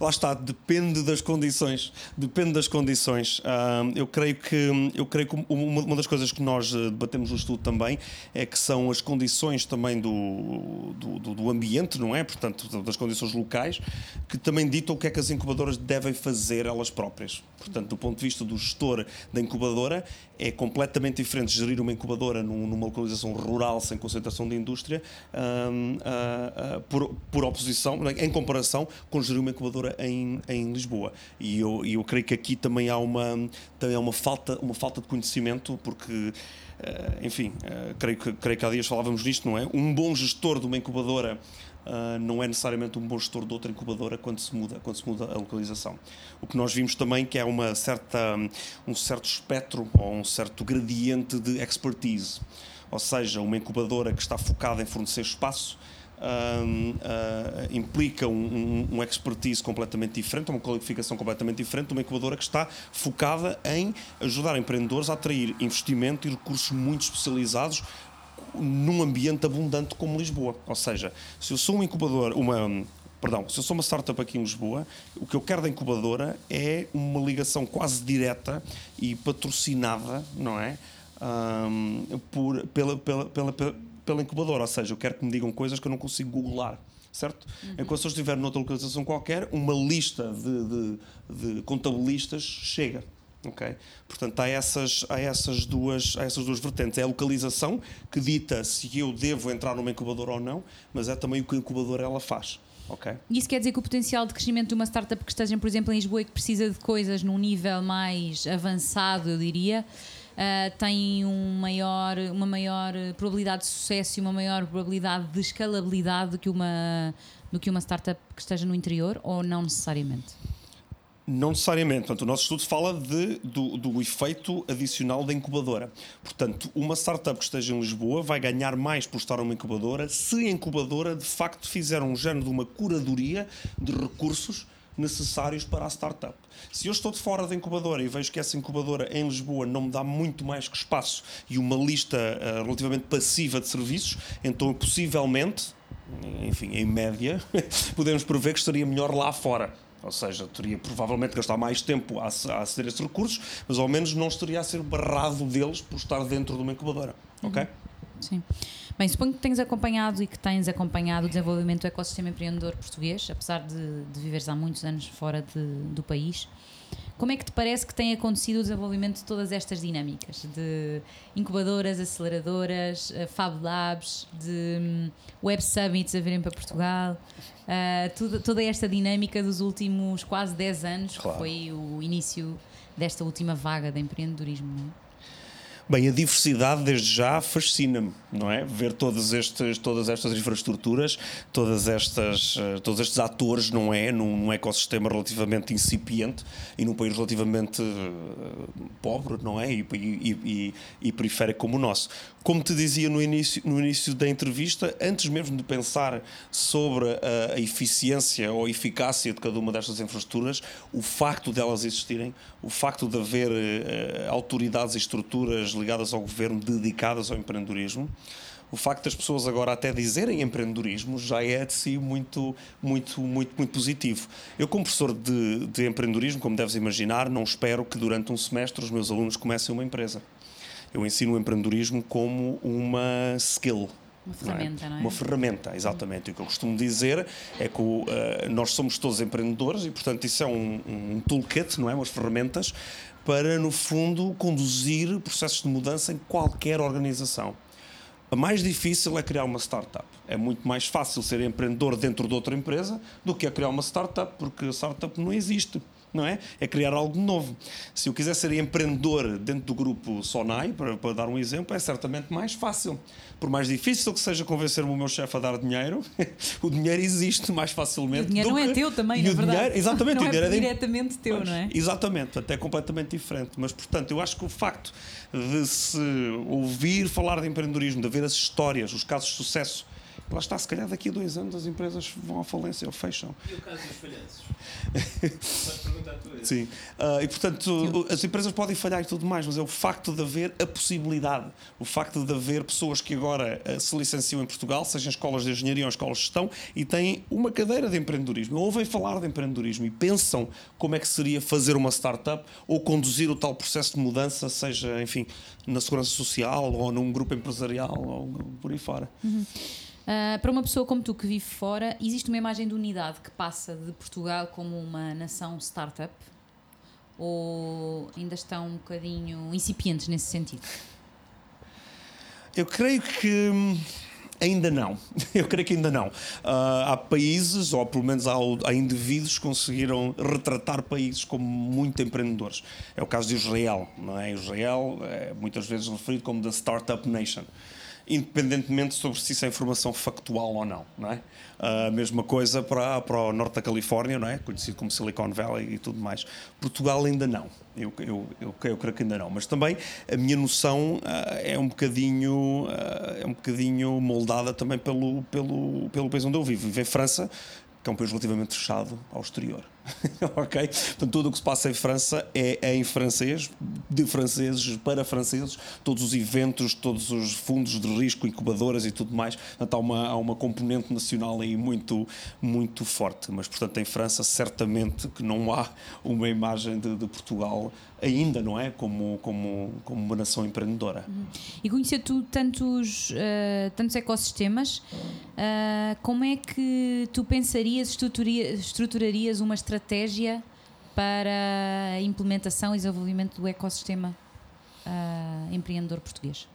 [SPEAKER 4] Lá está, depende das condições. Depende das condições. Eu creio que, eu creio que uma, uma, das coisas que nós eh, debatemos no estudo também é que são as condições também do, do, do, ambiente, não é? Portanto, das condições locais, que também ditam o que é que as incubadoras devem fazer elas próprias. Portanto, do ponto de vista do gestor da incubadora, é completamente diferente gerir uma incubadora numa localização rural sem concentração de indústria uh, uh, por, por oposição, em comparação com gerir uma incubadora em, em Lisboa. E eu, eu creio que aqui também há uma, também há uma, falta, uma falta de conhecimento, porque. Uh, enfim, creio, que, creio que há dias falávamos nisto, não é? Um bom gestor de uma incubadora Uh, não é necessariamente um bom gestor de outra incubadora quando se muda, quando se muda a localização. O que nós vimos também que é uma certa, um certo espectro ou um certo gradiente de expertise, ou seja, uma incubadora que está focada em fornecer espaço uh, implica um, um, um, expertise completamente diferente, uma qualificação completamente diferente de uma incubadora que está focada em ajudar empreendedores a atrair investimento e recursos muito especializados num ambiente abundante como Lisboa. Ou seja, se eu sou um incubador, uma perdão, se eu sou uma startup aqui em Lisboa, o que eu quero da incubadora é uma ligação quase direta e patrocinada, não é? Um, por, pela, pela, pela, pela incubadora, ou seja, eu quero que me digam coisas que eu não consigo googlar certo? Uhum. Enquanto se eu estiver noutra localização qualquer, uma lista de, de, de contabilistas chega. Okay? Portanto, há essas, há, essas duas, há essas duas vertentes. É a localização que dita se eu devo entrar numa incubadora ou não, mas é também o que a incubadora ela faz. Okay.
[SPEAKER 3] Isso quer dizer que o potencial de crescimento de uma startup que esteja, por exemplo, em Lisboa e que precisa de coisas num nível mais avançado, eu diria, uh, tem um maior, uma maior probabilidade de sucesso e uma maior probabilidade de escalabilidade do que uma, do que uma startup que esteja no interior, ou não necessariamente?
[SPEAKER 4] Não necessariamente. Portanto, o nosso estudo fala de, do, do, efeito adicional da incubadora. Portanto, uma startup que esteja em Lisboa vai ganhar mais por estar numa incubadora se a incubadora de facto fizer um género de uma curadoria de recursos necessários para a startup. Se eu estou de fora da incubadora e vejo que essa incubadora em Lisboa não me dá muito mais que espaço e uma lista uh, relativamente passiva de serviços, então possivelmente, enfim, em média, podemos prever que estaria melhor lá fora. Ou seja, teria provavelmente gastar mais tempo a, aceder a esses recursos, mas ao menos não estaria a ser barrado deles por estar dentro de uma incubadora. Uhum. Ok?
[SPEAKER 3] Sim. Bem, suponho que tens acompanhado e que tens acompanhado o desenvolvimento do ecossistema empreendedor português, apesar de, de viveres há muitos anos fora de, do país. Como é que te parece que tem acontecido o desenvolvimento de todas estas dinâmicas? De incubadoras, aceleradoras, eh, Fab Labs, de hum, Web Summits a virem para Portugal, uh, tudo, toda esta dinâmica dos últimos quase 10 anos, claro. que foi o início desta última vaga de empreendedorismo. Não é?
[SPEAKER 4] Bem, a diversidade desde já fascina-me, não é? Ver todas, estes, todas estas infraestruturas, todas estas, uh, todos estes atores, não é? Num, num, ecossistema relativamente incipiente e num país relativamente uh, pobre, não é? E, e, e, e, periférico como o nosso. Como te dizia no início, no início da entrevista, antes mesmo de pensar sobre a, a eficiência ou a eficácia de cada uma destas infraestruturas, o facto delas existirem, o facto de haver uh, autoridades e estruturas ligadas ao governo dedicadas ao empreendedorismo. O facto das pessoas agora até dizerem empreendedorismo já é de si muito, muito, muito, muito positivo. Eu, como professor de, de empreendedorismo, como deves imaginar, não espero que durante um semestre os meus alunos comecem uma empresa. Eu ensino o empreendedorismo como uma skill,
[SPEAKER 3] Uma ferramenta, não é? É?
[SPEAKER 4] Uma ferramenta, exatamente. E o que eu costumo dizer é que uh, nós somos todos empreendedores e, portanto, isso é um, um toolkit, não é? Umas ferramentas para, no fundo, conduzir processos de mudança em qualquer organização. A mais difícil é criar uma startup. É muito mais fácil ser empreendedor dentro de outra empresa do que é criar uma startup, porque a startup não existe não é? É criar algo novo. Se eu quiser ser empreendedor dentro do grupo Sonai, para, para dar um exemplo, é certamente mais fácil. Por mais difícil que seja convencer-me o meu chefe a dar dinheiro, o dinheiro existe mais facilmente.
[SPEAKER 3] o dinheiro não é teu também, na verdade. Dinheiro,
[SPEAKER 4] exatamente,
[SPEAKER 3] não
[SPEAKER 4] o dinheiro
[SPEAKER 3] é, é diretamente teu,
[SPEAKER 4] não
[SPEAKER 3] é?
[SPEAKER 4] Exatamente, até completamente diferente. Mas, portanto, eu acho que o facto de se ouvir falar de empreendedorismo, de ver as histórias, os casos de sucesso, lá está, se calhar daqui a dois anos as empresas vão à falência ou fecham.
[SPEAKER 2] E o caso dos falhanços? Podes perguntar tu isso.
[SPEAKER 4] Sim. Uh, e portanto, Sim. as empresas podem falhar e tudo mais, mas é o facto de haver a possibilidade, o facto de haver pessoas que agora uh, se licenciam em Portugal, sejam escolas de engenharia ou escolas de gestão, e têm uma cadeira de empreendedorismo, ouvem falar de empreendedorismo e pensam como é que seria fazer uma startup ou conduzir o tal processo de mudança, seja, enfim, na segurança social ou num grupo empresarial ou por aí fora.
[SPEAKER 3] Uhum. Uh, para uma pessoa como tu que vive fora, existe uma imagem de unidade que passa de Portugal como uma nação startup? Ou ainda estão um bocadinho incipientes nesse sentido?
[SPEAKER 4] Eu creio que hum, ainda não. Eu creio que ainda não. Uh, há países, ou pelo menos há, há, indivíduos que conseguiram retratar países como muito empreendedores. É o caso de Israel. Não é? Israel é muitas vezes referido como the Startup Nation independentemente sobre se isso é informação factual ou não, não é? A mesma coisa para, para o norte da Califórnia, não é? Conhecido como Silicon Valley e tudo mais. Portugal ainda não. Eu, eu, eu, eu creio que ainda não. Mas também a minha noção uh, é um bocadinho uh, é um bocadinho moldada também pelo, pelo, pelo país onde eu vivo. Vivo em França, que é um país relativamente fechado ao exterior. ok? Portanto, tudo o que se passa em França é, é, em francês, de franceses para franceses, todos os eventos, todos os fundos de risco, incubadoras e tudo mais. Portanto, há uma, há uma componente nacional aí muito, muito forte. Mas, portanto, em França, certamente que não há uma imagem de, de Portugal ainda, não é? Como, como, como uma nação empreendedora. Uhum.
[SPEAKER 3] E conhecer tu tantos, uh, tantos ecossistemas, uh, como é que tu pensarias, estruturarias uma estratégia para a implementação e desenvolvimento do ecossistema uh, empreendedor português?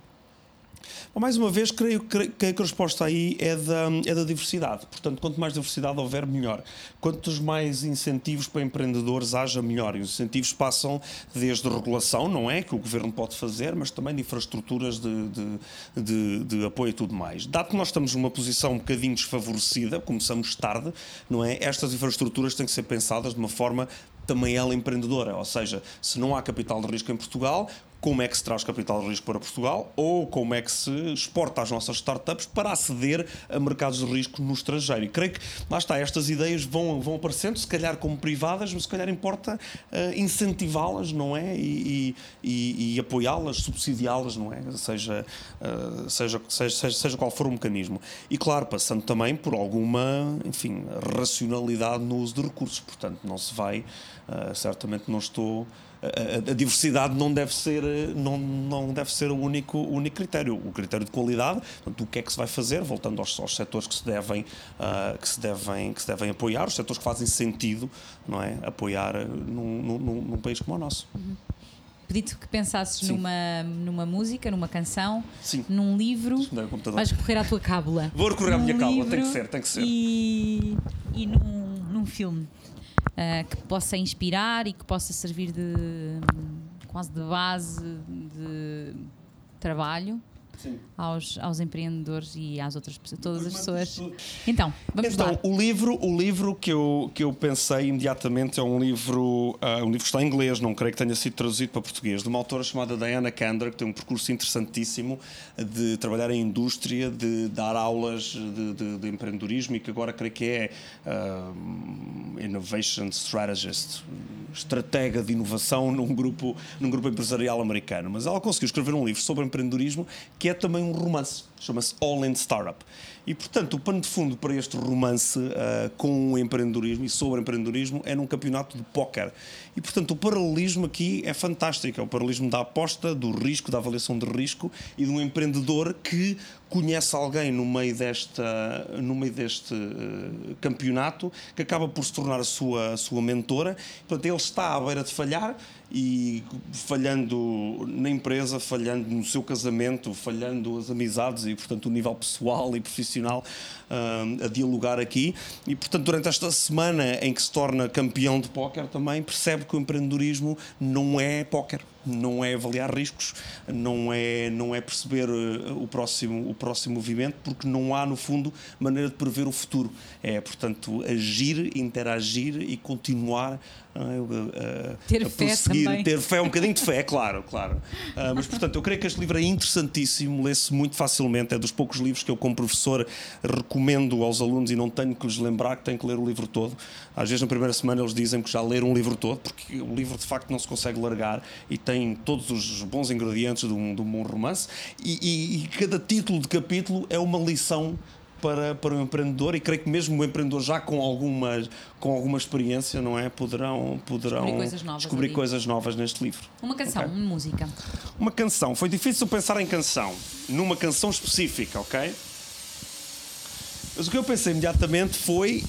[SPEAKER 4] Bom, mais uma vez, creio, creio, que a resposta aí é da, é da diversidade. Portanto, quanto mais diversidade houver, melhor. Quantos mais incentivos para empreendedores haja, melhor. E os incentivos passam desde regulação, não é? Que o governo pode fazer, mas também de infraestruturas de, de, de, de apoio e tudo mais. Dado que nós estamos numa posição um bocadinho desfavorecida, começamos tarde, não é? Estas infraestruturas têm que ser pensadas de uma forma também ela empreendedora, ou seja, se não há capital de risco em Portugal, como é que se traz capital de risco para Portugal ou como é que se exporta as nossas startups para aceder a mercados de risco no estrangeiro. E creio que, lá está, estas ideias vão, vão aparecendo, se calhar como privadas, mas se calhar importa uh, incentivá-las, não é? E, e, e apoiá-las, subsidiá-las, não é? Seja, uh, seja, seja, seja qual for o mecanismo. E claro, passando também por alguma, enfim, racionalidade no uso de recursos. Portanto, não se vai, uh, certamente não estou a, a, diversidade não deve ser, não, não deve ser o único, o único critério. O critério de qualidade, portanto, o que é que se vai fazer, voltando aos, aos setores que se, devem, uh, que, se devem, que se devem apoiar, os setores que fazem sentido não é? apoiar num, num, num país como o nosso.
[SPEAKER 3] Uhum pedi-te que pensasses numa, numa música, numa canção,
[SPEAKER 4] Sim.
[SPEAKER 3] num livro. Vais recorrer à tua cábula.
[SPEAKER 4] Vou recorrer à minha cábula, tem que ser, tem que ser.
[SPEAKER 3] E, e num, num filme uh, que possa inspirar e que possa servir de quase de base de trabalho aos, aos empreendedores e às outras pessoas, todas as pessoas. Então, vamos
[SPEAKER 4] então,
[SPEAKER 3] lá.
[SPEAKER 4] O livro, o livro que, eu, que eu pensei imediatamente é um livro, uh, um livro que está em inglês, não creio que tenha sido traduzido para português, de uma autora chamada Diana Kander, que tem um percurso interessantíssimo de trabalhar em indústria, de dar aulas de, de, de empreendedorismo e que agora creio que é uh, Innovation Strategist, estratega de inovação num grupo, num grupo empresarial americano. Mas ela conseguiu escrever um livro sobre empreendedorismo que é também um romance. chama-se All in Startup. E, portanto, o pano de fundo para este romance uh, com o empreendedorismo e sobre empreendedorismo é num campeonato de póquer. E, portanto, o paralelismo aqui é fantástico. É o paralelismo da aposta, do risco, da avaliação de risco e de um empreendedor que conhece alguém no meio, desta, no meio deste uh, campeonato que acaba por se tornar a sua, a sua mentora. Portanto, ele está à beira de falhar e falhando na empresa, falhando no seu casamento, falhando as amizades e, portanto, o nível pessoal e profissional uh, a dialogar aqui. E, portanto, durante esta semana em que se torna campeão de póquer também, percebe que o empreendedorismo não é póquer não é avaliar riscos, não é, não é perceber uh, o próximo, o próximo movimento, porque não há, no fundo, maneira de prever o futuro. É, portanto, agir, interagir e continuar
[SPEAKER 3] uh, ter
[SPEAKER 4] a
[SPEAKER 3] fé prosseguir, também.
[SPEAKER 4] ter fé, um bocadinho de fé, claro, claro. Uh, mas, portanto, eu creio que este livro é interessantíssimo, lê-se muito facilmente, é dos poucos livros que eu, como professor, recomendo aos alunos e não tenho que lhes lembrar que têm que ler o livro todo. Às vezes, na primeira semana, eles dizem que já leram um livro todo, porque o livro, de facto, não se consegue largar e tem todos os bons ingredientes de um, de um bom romance. E, e, e cada título de capítulo é uma lição para, para o empreendedor e creio que mesmo o empreendedor já com alguma, com alguma experiência, não é? Poderão, poderão
[SPEAKER 3] descobrir, coisas novas,
[SPEAKER 4] descobrir coisas novas neste livro.
[SPEAKER 3] Uma canção, okay? uma música.
[SPEAKER 4] Uma canção. Foi difícil pensar em canção, numa canção específica, ok? Mas o que eu pensei imediatamente foi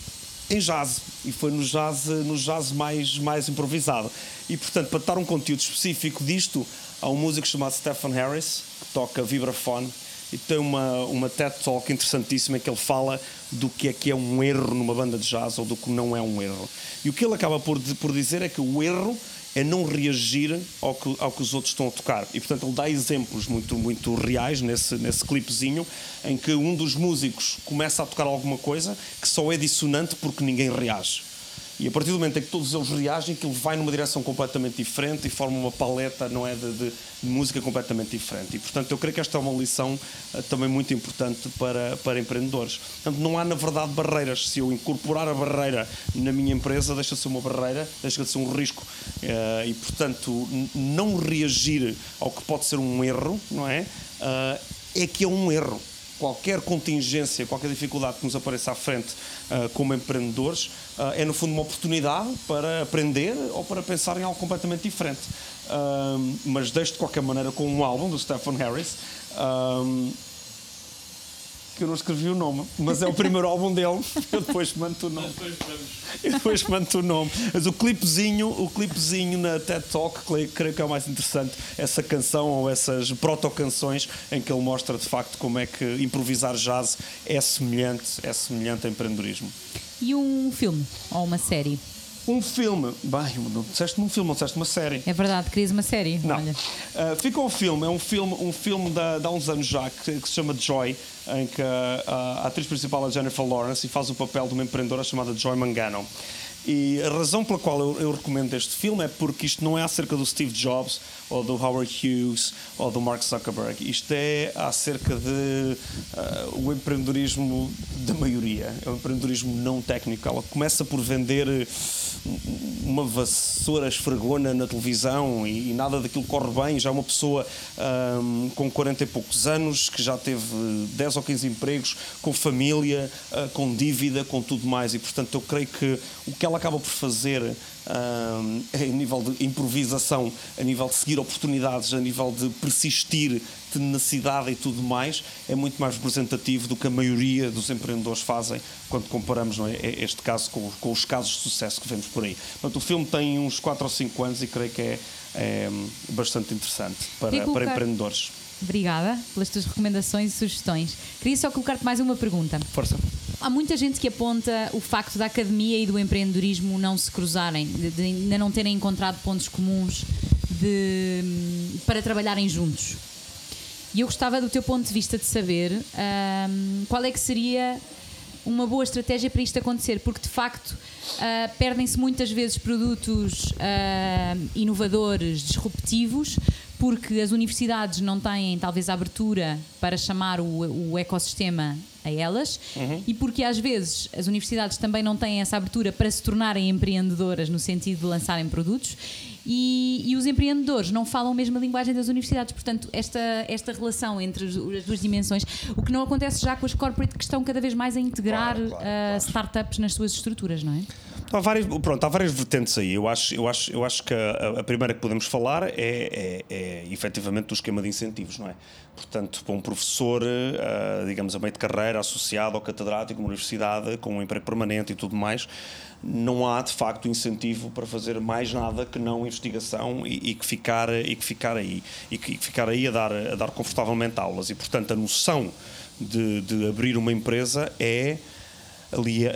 [SPEAKER 4] em jazz e foi no jazz, no jazz mais, mais improvisado. E portanto, para dar um conteúdo específico disto, há um músico chamado Stephen Harris que toca vibraphone e tem uma, uma TED Talk interessantíssima que ele fala do que é que é um erro numa banda de jazz ou do que não é um erro. E o que ele acaba por, por dizer é que o erro é não reagir ao que, ao que os outros estão a tocar. E, portanto, ele dá exemplos muito, muito reais nesse, nesse clipezinho em que um dos músicos começa a tocar alguma coisa que só é dissonante porque ninguém reage. E a partir do momento em que todos eles reagem, ele vai numa direção completamente diferente e forma uma paleta não é, de, de, música completamente diferente. E, portanto, eu creio que esta é uma lição uh, também muito importante para, para empreendedores. Portanto, não há, na verdade, barreiras. Se eu incorporar a barreira na minha empresa, deixa de ser uma barreira, deixa de ser um risco. Uh, e, portanto, não reagir ao que pode ser um erro, não é? Uh, é que é um erro qualquer contingência, qualquer dificuldade que nos apareça à frente uh, como empreendedores, uh, é no fundo uma oportunidade para aprender ou para pensar em algo completamente diferente. Uh, mas deixo de qualquer maneira com um álbum do Stephen Harris que eu não escrevi o nome, mas é o primeiro álbum dele. Eu depois mando o nome. Eu depois mando o nome. Mas o clipezinho, o clipezinho na TED Talk, creio que é o mais interessante, essa canção ou essas proto-canções em que ele mostra de facto como é que improvisar jazz é semelhante, é semelhante a empreendedorismo.
[SPEAKER 3] E um filme ou uma série?
[SPEAKER 4] Um filme. Bem, não disseste um filme, não disseste uma série.
[SPEAKER 3] É verdade, querias uma série.
[SPEAKER 4] Não. Uh, fica um filme, é um filme, um filme de, de há uns anos já que, que se chama Joy, em que a, a, atriz principal é Jennifer Lawrence e faz o papel de uma empreendedora chamada Joy Mangano. E a razão pela qual eu, eu, recomendo este filme é porque isto não é acerca do Steve Jobs ou do Howard Hughes ou do Mark Zuckerberg. Isto é acerca de uh, o empreendedorismo da maioria. É um empreendedorismo não técnico. Ela começa por vender uma vassoura esfregona na televisão e, e, nada daquilo corre bem. Já uma pessoa um, com 40 e poucos anos que já teve 10 ou 15 empregos, com família, uh, com dívida, com tudo mais. E portanto eu creio que o que ela acaba por fazer um, a nível de improvisação, a nível de seguir oportunidades, a nível de persistir, tenacidade e tudo mais, é muito mais representativo do que a maioria dos empreendedores fazem quando comparamos é, é, este caso com, com, os casos de sucesso que vemos por aí. Portanto, o filme tem uns 4 ou 5 anos e creio que é, é bastante interessante para, para empreendedores.
[SPEAKER 3] Obrigada pelas tuas recomendações e sugestões. Queria só colocar-te mais uma pergunta.
[SPEAKER 4] Força.
[SPEAKER 3] Há muita gente que aponta o facto da academia e do empreendedorismo não se cruzarem, de, de ainda não terem encontrado pontos comuns de, para trabalharem juntos. E eu gostava do teu ponto de vista de saber um, qual é que seria uma boa estratégia para isto acontecer, porque de facto uh, perdem-se muitas vezes produtos uh, inovadores, disruptivos, porque as universidades não têm talvez a abertura para chamar o, o ecossistema a elas uhum. e porque às vezes as universidades também não têm essa abertura para se tornarem empreendedoras no sentido de lançarem produtos e, e, os empreendedores não falam a mesma linguagem das universidades. Portanto, esta, esta relação entre as duas dimensões, o que não acontece já com as corporate que estão cada vez mais a integrar claro, claro, uh, claro. startups nas suas estruturas, não é?
[SPEAKER 4] Há várias, pronto, há várias vertentes aí. Eu acho, eu acho, eu acho que a, a primeira que podemos falar é, é, é efetivamente do esquema de incentivos, não é? Portanto, para um professor, uh, digamos, a meio de carreira, associado ao catedrático, uma universidade, com um emprego permanente e tudo mais, não há de facto incentivo para fazer mais nada que não investigação e, e que, ficar, e que ficar aí. E que, e ficar aí a dar, a dar confortavelmente aulas. E, portanto, a noção de, de abrir uma empresa é ali, uh,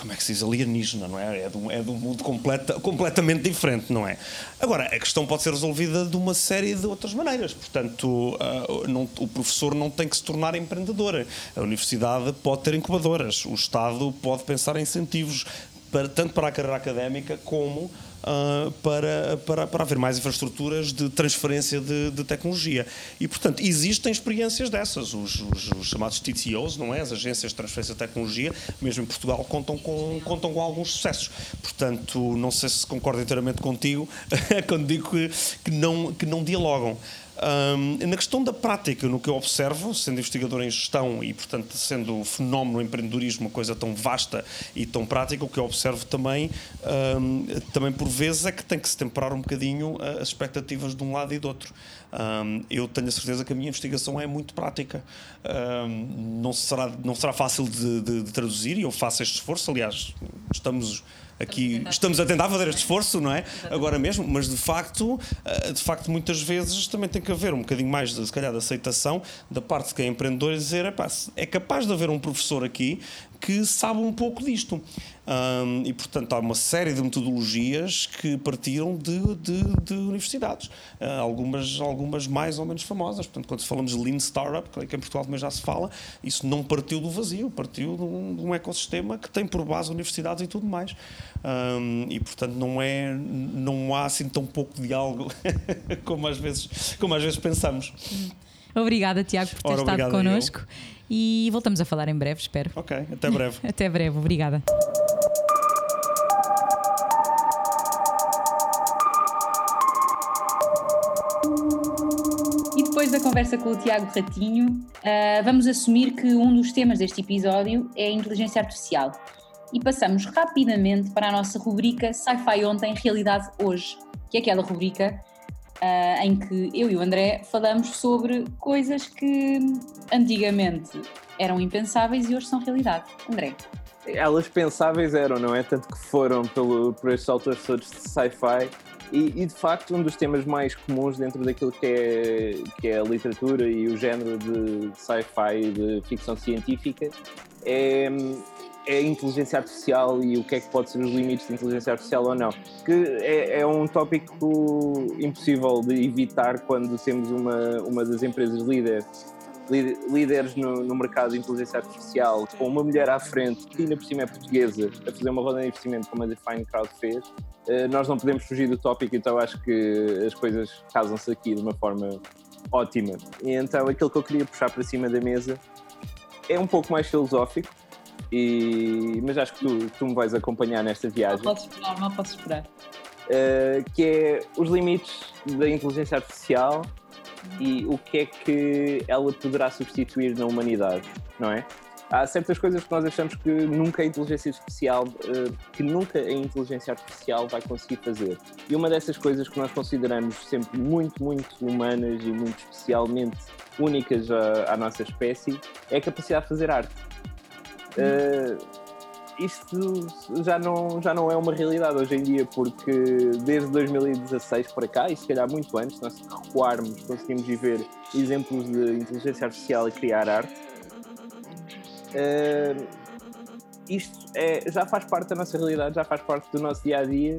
[SPEAKER 4] como é que se diz, alienígena, não é? É de um, é de um mundo completa, completamente diferente, não é? Agora, a questão pode ser resolvida de uma série de outras maneiras. Portanto, uh, não, o professor não tem que se tornar empreendedor. A universidade pode ter incubadoras. O Estado pode pensar em incentivos, para, tanto para a carreira académica como uh, para, para, para haver mais infraestruturas de transferência de, de tecnologia. E, portanto, existem experiências dessas. Os, os, os, chamados TTOs, não é? As agências de transferência de tecnologia, mesmo em Portugal, contam com, contam com alguns sucessos. Portanto, não sei se concordo inteiramente contigo quando digo que, que, não, que não dialogam. Um, na questão da prática, no que eu observo, sendo investigador em gestão e, portanto, sendo o fenómeno empreendedorismo uma coisa tão vasta e tão prática, o que eu observo também, um, também por vezes, é que tem que se temperar um bocadinho as expectativas de um lado e do outro. Um, eu tenho a certeza que a minha investigação é muito prática. não, será, não será fácil de, de, de traduzir e eu faço este esforço. Aliás, estamos aqui estamos a tentar fazer este esforço, não é? Agora mesmo, mas de facto, eh, de facto, muitas vezes também tem que haver um bocadinho mais, de, se calhar, de aceitação da parte de quem é empreendedor e dizer, é capaz de haver um professor aqui que sabe um pouco disto. Um, e, portanto, há uma série de metodologias que partiram de, de, de universidades, uh, algumas, algumas mais ou menos famosas. Portanto, quando falamos de Lean Startup, que em Portugal também já se fala, isso não partiu do vazio, partiu de um, de um ecossistema que tem por base universidades e tudo mais. Um, e, portanto, não, é, não há assim tão pouco diálogo como, às vezes, como às vezes pensamos.
[SPEAKER 3] Obrigada, Tiago, por ter Ora, estado connosco. E voltamos a falar em breve, espero.
[SPEAKER 4] Ok, até breve.
[SPEAKER 3] até breve, obrigada.
[SPEAKER 1] depois da conversa com o Tiago Ratinho, uh, vamos assumir que um dos temas deste episódio é a inteligência artificial. E passamos rapidamente para a nossa rubrica Sci-Fi Ontem, Realidade Hoje, que é aquela rubrica uh, em que eu e o André falamos sobre coisas que antigamente eram impensáveis e hoje são realidade. André.
[SPEAKER 2] Elas pensáveis eram, não é? Tanto que foram pelo, por estes autores todos de sci-fi e, e, de facto, um dos temas mais comuns dentro daquilo que é, que é a literatura e o género de sci-fi e de ficção científica é, é inteligência artificial e o que é que pode ser os limites de inteligência artificial ou não. Que é, é um tópico impossível de evitar quando temos uma, uma das empresas líderes líderes no, no, mercado de inteligência artificial, com uma mulher à frente, que ainda por cima é portuguesa, a fazer uma roda de investimento como a Define Crowd fez, eh, nós não podemos fugir do tópico, então acho que as coisas casam-se aqui de uma forma ótima. E então aquilo que eu queria puxar para cima da mesa é um pouco mais filosófico, e, mas acho que tu, tu me vais acompanhar nesta viagem.
[SPEAKER 1] Não posso esperar, não posso esperar.
[SPEAKER 2] Uh, que é os limites da inteligência artificial e o que é que ela poderá substituir na humanidade, não é? Há certas coisas que nós achamos que nunca a inteligência artificial, eh, que nunca a inteligência artificial vai conseguir fazer. E uma dessas coisas que nós consideramos sempre muito, muito humanas e muito especialmente únicas à, à nossa espécie é a capacidade de fazer arte. Uh, isto já não, já não é uma realidade hoje em dia, porque desde 2016 para cá, e se calhar muito antes, nós recuarmos, conseguimos ver exemplos de inteligência artificial a criar arte. Uh, isto é, já faz parte da nossa realidade, já faz parte do nosso dia a dia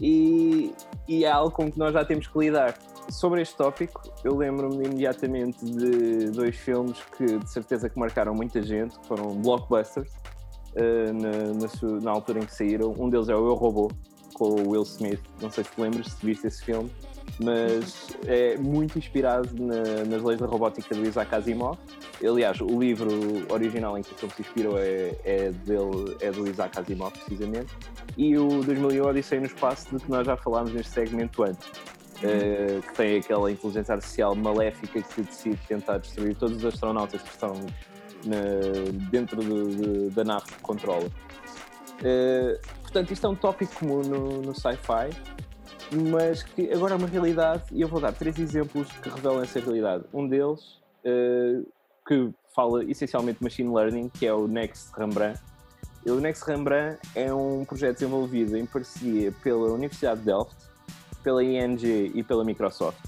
[SPEAKER 2] e, e é algo com que nós já temos que lidar. Sobre este tópico, eu lembro-me imediatamente de dois filmes que de certeza que marcaram muita gente, que foram blockbusters uh, na, na, na, altura em que saíram. Um deles é o Eu Robô, com o Will Smith. Não sei se te lembras, se viste esse filme, mas é muito inspirado na, nas leis da robótica do Isaac Asimov. Aliás, o livro original em que o filme se inspirou é, é, dele, é do Isaac Asimov, precisamente. E o 2001 Odisseia no Espaço, de que nós já falámos neste segmento antes. Uh, que tem aquela inteligência artificial maléfica que decide tentar destruir todos os astronautas que estão na, dentro de, de, da nave que controla. Uh, portanto, isto é um tópico comum no, no sci-fi, mas que agora é uma realidade e eu vou dar três exemplos que revelam essa realidade. Um deles, uh, que fala essencialmente de machine learning, que é o Next Rembrandt. O Next Rembrandt é um projeto desenvolvido em parceria pela Universidade de Delft pela ING e pela Microsoft.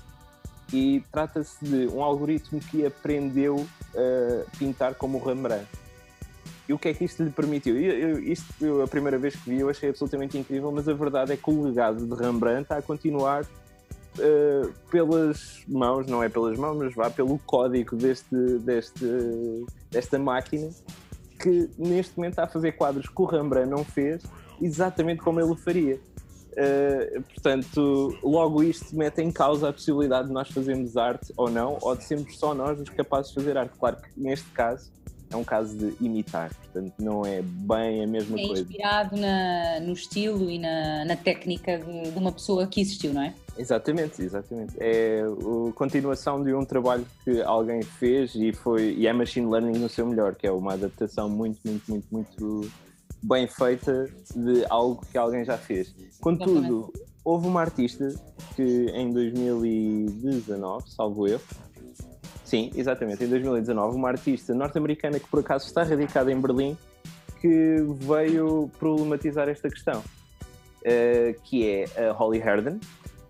[SPEAKER 2] E trata-se de um algoritmo que aprendeu a pintar como Rembrandt. E o que é que isto lhe permitiu? Eu, eu, isto, eu, a primeira vez que vi, eu achei absolutamente incrível, mas a verdade é que o legado de Rembrandt está a continuar uh, pelas mãos, não é pelas mãos, mas vá pelo código deste, deste, desta máquina, que neste momento está a fazer quadros que o Rembrandt não fez, exatamente como ele faria. Uh, portanto, logo isto mete em causa a possibilidade de nós fazermos arte ou não, ou de sermos só nós os capazes de fazer arte. Claro que neste caso é um caso de imitar, portanto não é bem a mesma
[SPEAKER 1] é
[SPEAKER 2] coisa.
[SPEAKER 1] É inspirado na, no estilo e na, na técnica de, de, uma pessoa que existiu, não é?
[SPEAKER 2] Exatamente, exatamente. É a continuação de um trabalho que alguém fez e, foi, e é machine learning no seu melhor, que é uma adaptação muito, muito, muito, muito bem feita de algo que alguém já fez. Contudo, houve uma artista que em 2019, salvo eu, sim, exatamente, em 2019, uma artista norte-americana que por acaso está radicada em Berlim, que veio problematizar esta questão, uh, que é a Holly Herden,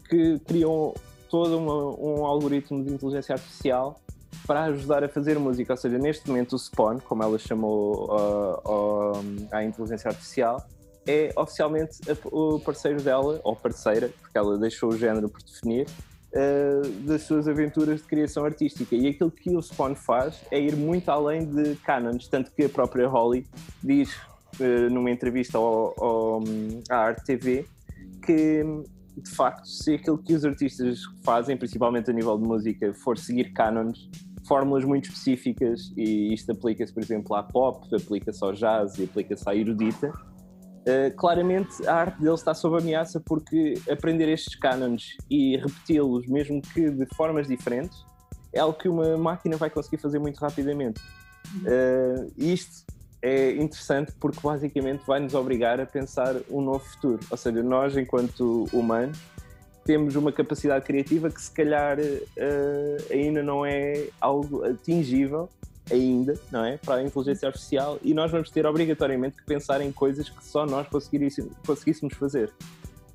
[SPEAKER 2] que criou todo uma, um algoritmo de inteligência artificial para ajudar a fazer música. Ou seja, neste momento o Spawn, como ela chamou uh, uh, à inteligência artificial, é oficialmente o parceiro dela, ou parceira, porque ela deixou o género por definir, uh, das suas aventuras de criação artística. E aquilo que o Spawn faz é ir muito além de canons, tanto que a própria Holly diz uh, numa entrevista ao, ao, à Arte TV que de facto, se aquilo que os artistas fazem, principalmente a nível de música, for seguir canons, fórmulas muito específicas e isto aplica-se, por exemplo, à pop, aplica-se ao jazz e aplica-se à erudita. Uh, claramente a arte dele está sob ameaça porque aprender estes cânones e repeti-los, mesmo que de formas diferentes, é algo que uma máquina vai conseguir fazer muito rapidamente. Uh, isto é interessante porque basicamente vai nos obrigar a pensar um novo futuro. Ou seja, nós, enquanto humanos, temos uma capacidade criativa que se calhar uh, ainda não é algo atingível ainda, não é? Para a inteligência artificial e nós vamos ter obrigatoriamente que pensar em coisas que só nós conseguíssemos fazer.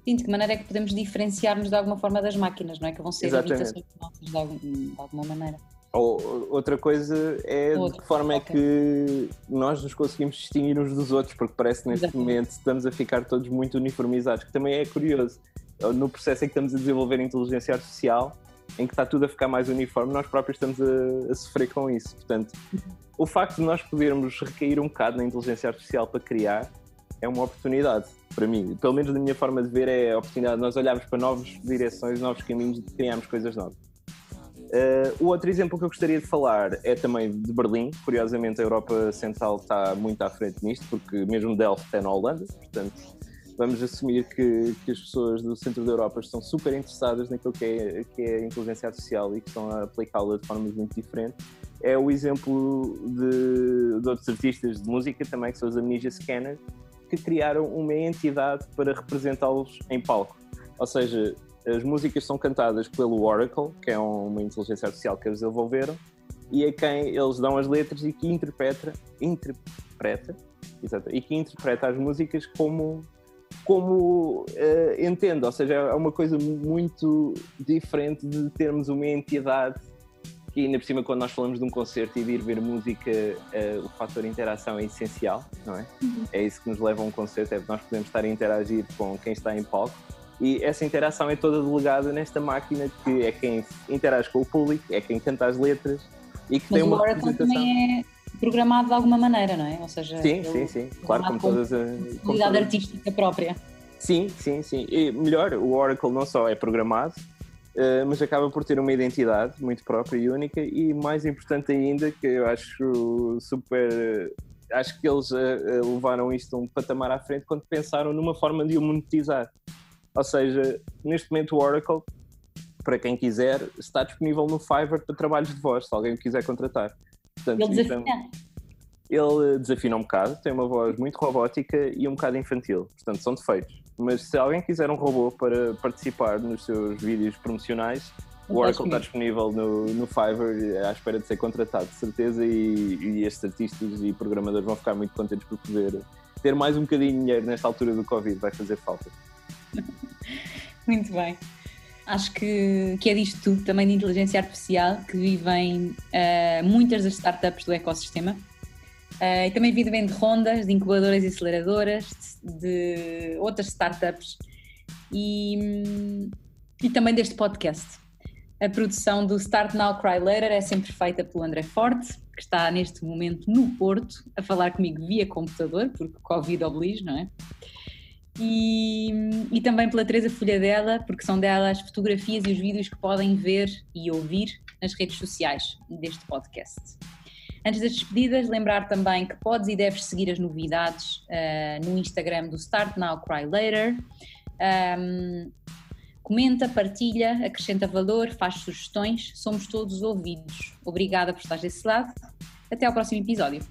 [SPEAKER 1] Sim, de que maneira é que podemos diferenciar-nos de alguma forma das máquinas, não é? Que vão ser Exatamente. imitações nossas de, algum, de alguma maneira.
[SPEAKER 2] Ou, outra coisa é outra, de que forma é que nós nos conseguimos distinguir uns dos outros, porque parece que neste Exatamente. momento estamos a ficar todos muito uniformizados, que também é curioso no processo em que estamos a desenvolver a inteligência artificial, em que está tudo a ficar mais uniforme, nós próprios estamos a, a sofrer com isso. Portanto, o facto de nós podermos recair um bocado na inteligência artificial para criar é uma oportunidade para mim. Pelo menos da minha forma de ver, é a oportunidade de nós olharmos para novas direções, novos caminhos de criarmos coisas novas. Uh, o outro exemplo que eu gostaria de falar é também de Berlim. Curiosamente, a Europa Central está muito à frente nisto, porque mesmo Delft é na Holanda, portanto, vamos assumir que, que, as pessoas do centro da Europa estão super interessadas naquilo que é, que é a inteligência artificial e que estão a aplicá-la de formas muito diferentes. É o exemplo de, de outros artistas de música também, que são os Amnesia Scanner, que criaram uma entidade para representá-los em palco. Ou seja, as músicas são cantadas pelo Oracle, que é uma inteligência artificial que eles desenvolveram, e a quem eles dão as letras e que interpreta, interpreta, exato, e que interpreta as músicas como como uh, entendo, ou seja, é uma coisa muito diferente de termos uma entidade que ainda por cima quando nós falamos de um concerto e de ir ver música, uh, o fator interação é essencial, não é? Uhum. É isso que nos leva a um concerto, é que nós podemos estar a interagir com quem está em palco e essa interação é toda delegada nesta máquina que é quem interage com o público, é quem canta as letras e que
[SPEAKER 1] Mas
[SPEAKER 2] tem uma
[SPEAKER 1] representação. também é programado de alguma maneira, não é? Ou seja,
[SPEAKER 2] sim, sim, sim, claro, como todas as.
[SPEAKER 1] Habilidade artística própria.
[SPEAKER 2] Sim, sim, sim. E melhor, o Oracle não só é programado, uh, mas acaba por ter uma identidade muito própria e única, e mais importante ainda, que eu acho super. Acho que eles uh, levaram isto a um patamar à frente quando pensaram numa forma de o monetizar. Ou seja, neste momento o Oracle, para quem quiser, está disponível no Fiverr para trabalhos de voz, se alguém o quiser contratar.
[SPEAKER 1] Portanto, Ele desafina. Então,
[SPEAKER 2] ele desafina um bocado, tem uma voz muito robótica e um bocado infantil, portanto são defeitos. Mas se alguém quiser um robô para participar nos seus vídeos promocionais, o Oracle está disponível no, no Fiverr à espera de ser contratado, de certeza, e, e estes artistas e programadores vão ficar muito contentes por poder ter mais um bocadinho de dinheiro nesta altura do Covid, vai fazer falta.
[SPEAKER 1] muito bem. Acho que, que é disto tudo, também de inteligência artificial, que vivem uh, muitas das startups do ecossistema. Uh, e também vivem de rondas, de incubadoras e aceleradoras, de, de outras startups e, e também deste podcast. A produção do Start Now Cry Later é sempre feita pelo André Forte, que está neste momento no Porto a falar comigo via computador, porque Covid oblige, não é? E, e também pela Teresa Folhadela, porque são dela as fotografias e os vídeos que podem ver e ouvir nas redes sociais deste podcast. Antes das despedidas, lembrar também que podes e deves seguir as novidades uh, no Instagram do Start Now Cry Later. Um, comenta, partilha, acrescenta valor, faz sugestões, somos todos ouvidos. Obrigada por estar desse lado. Até ao próximo episódio.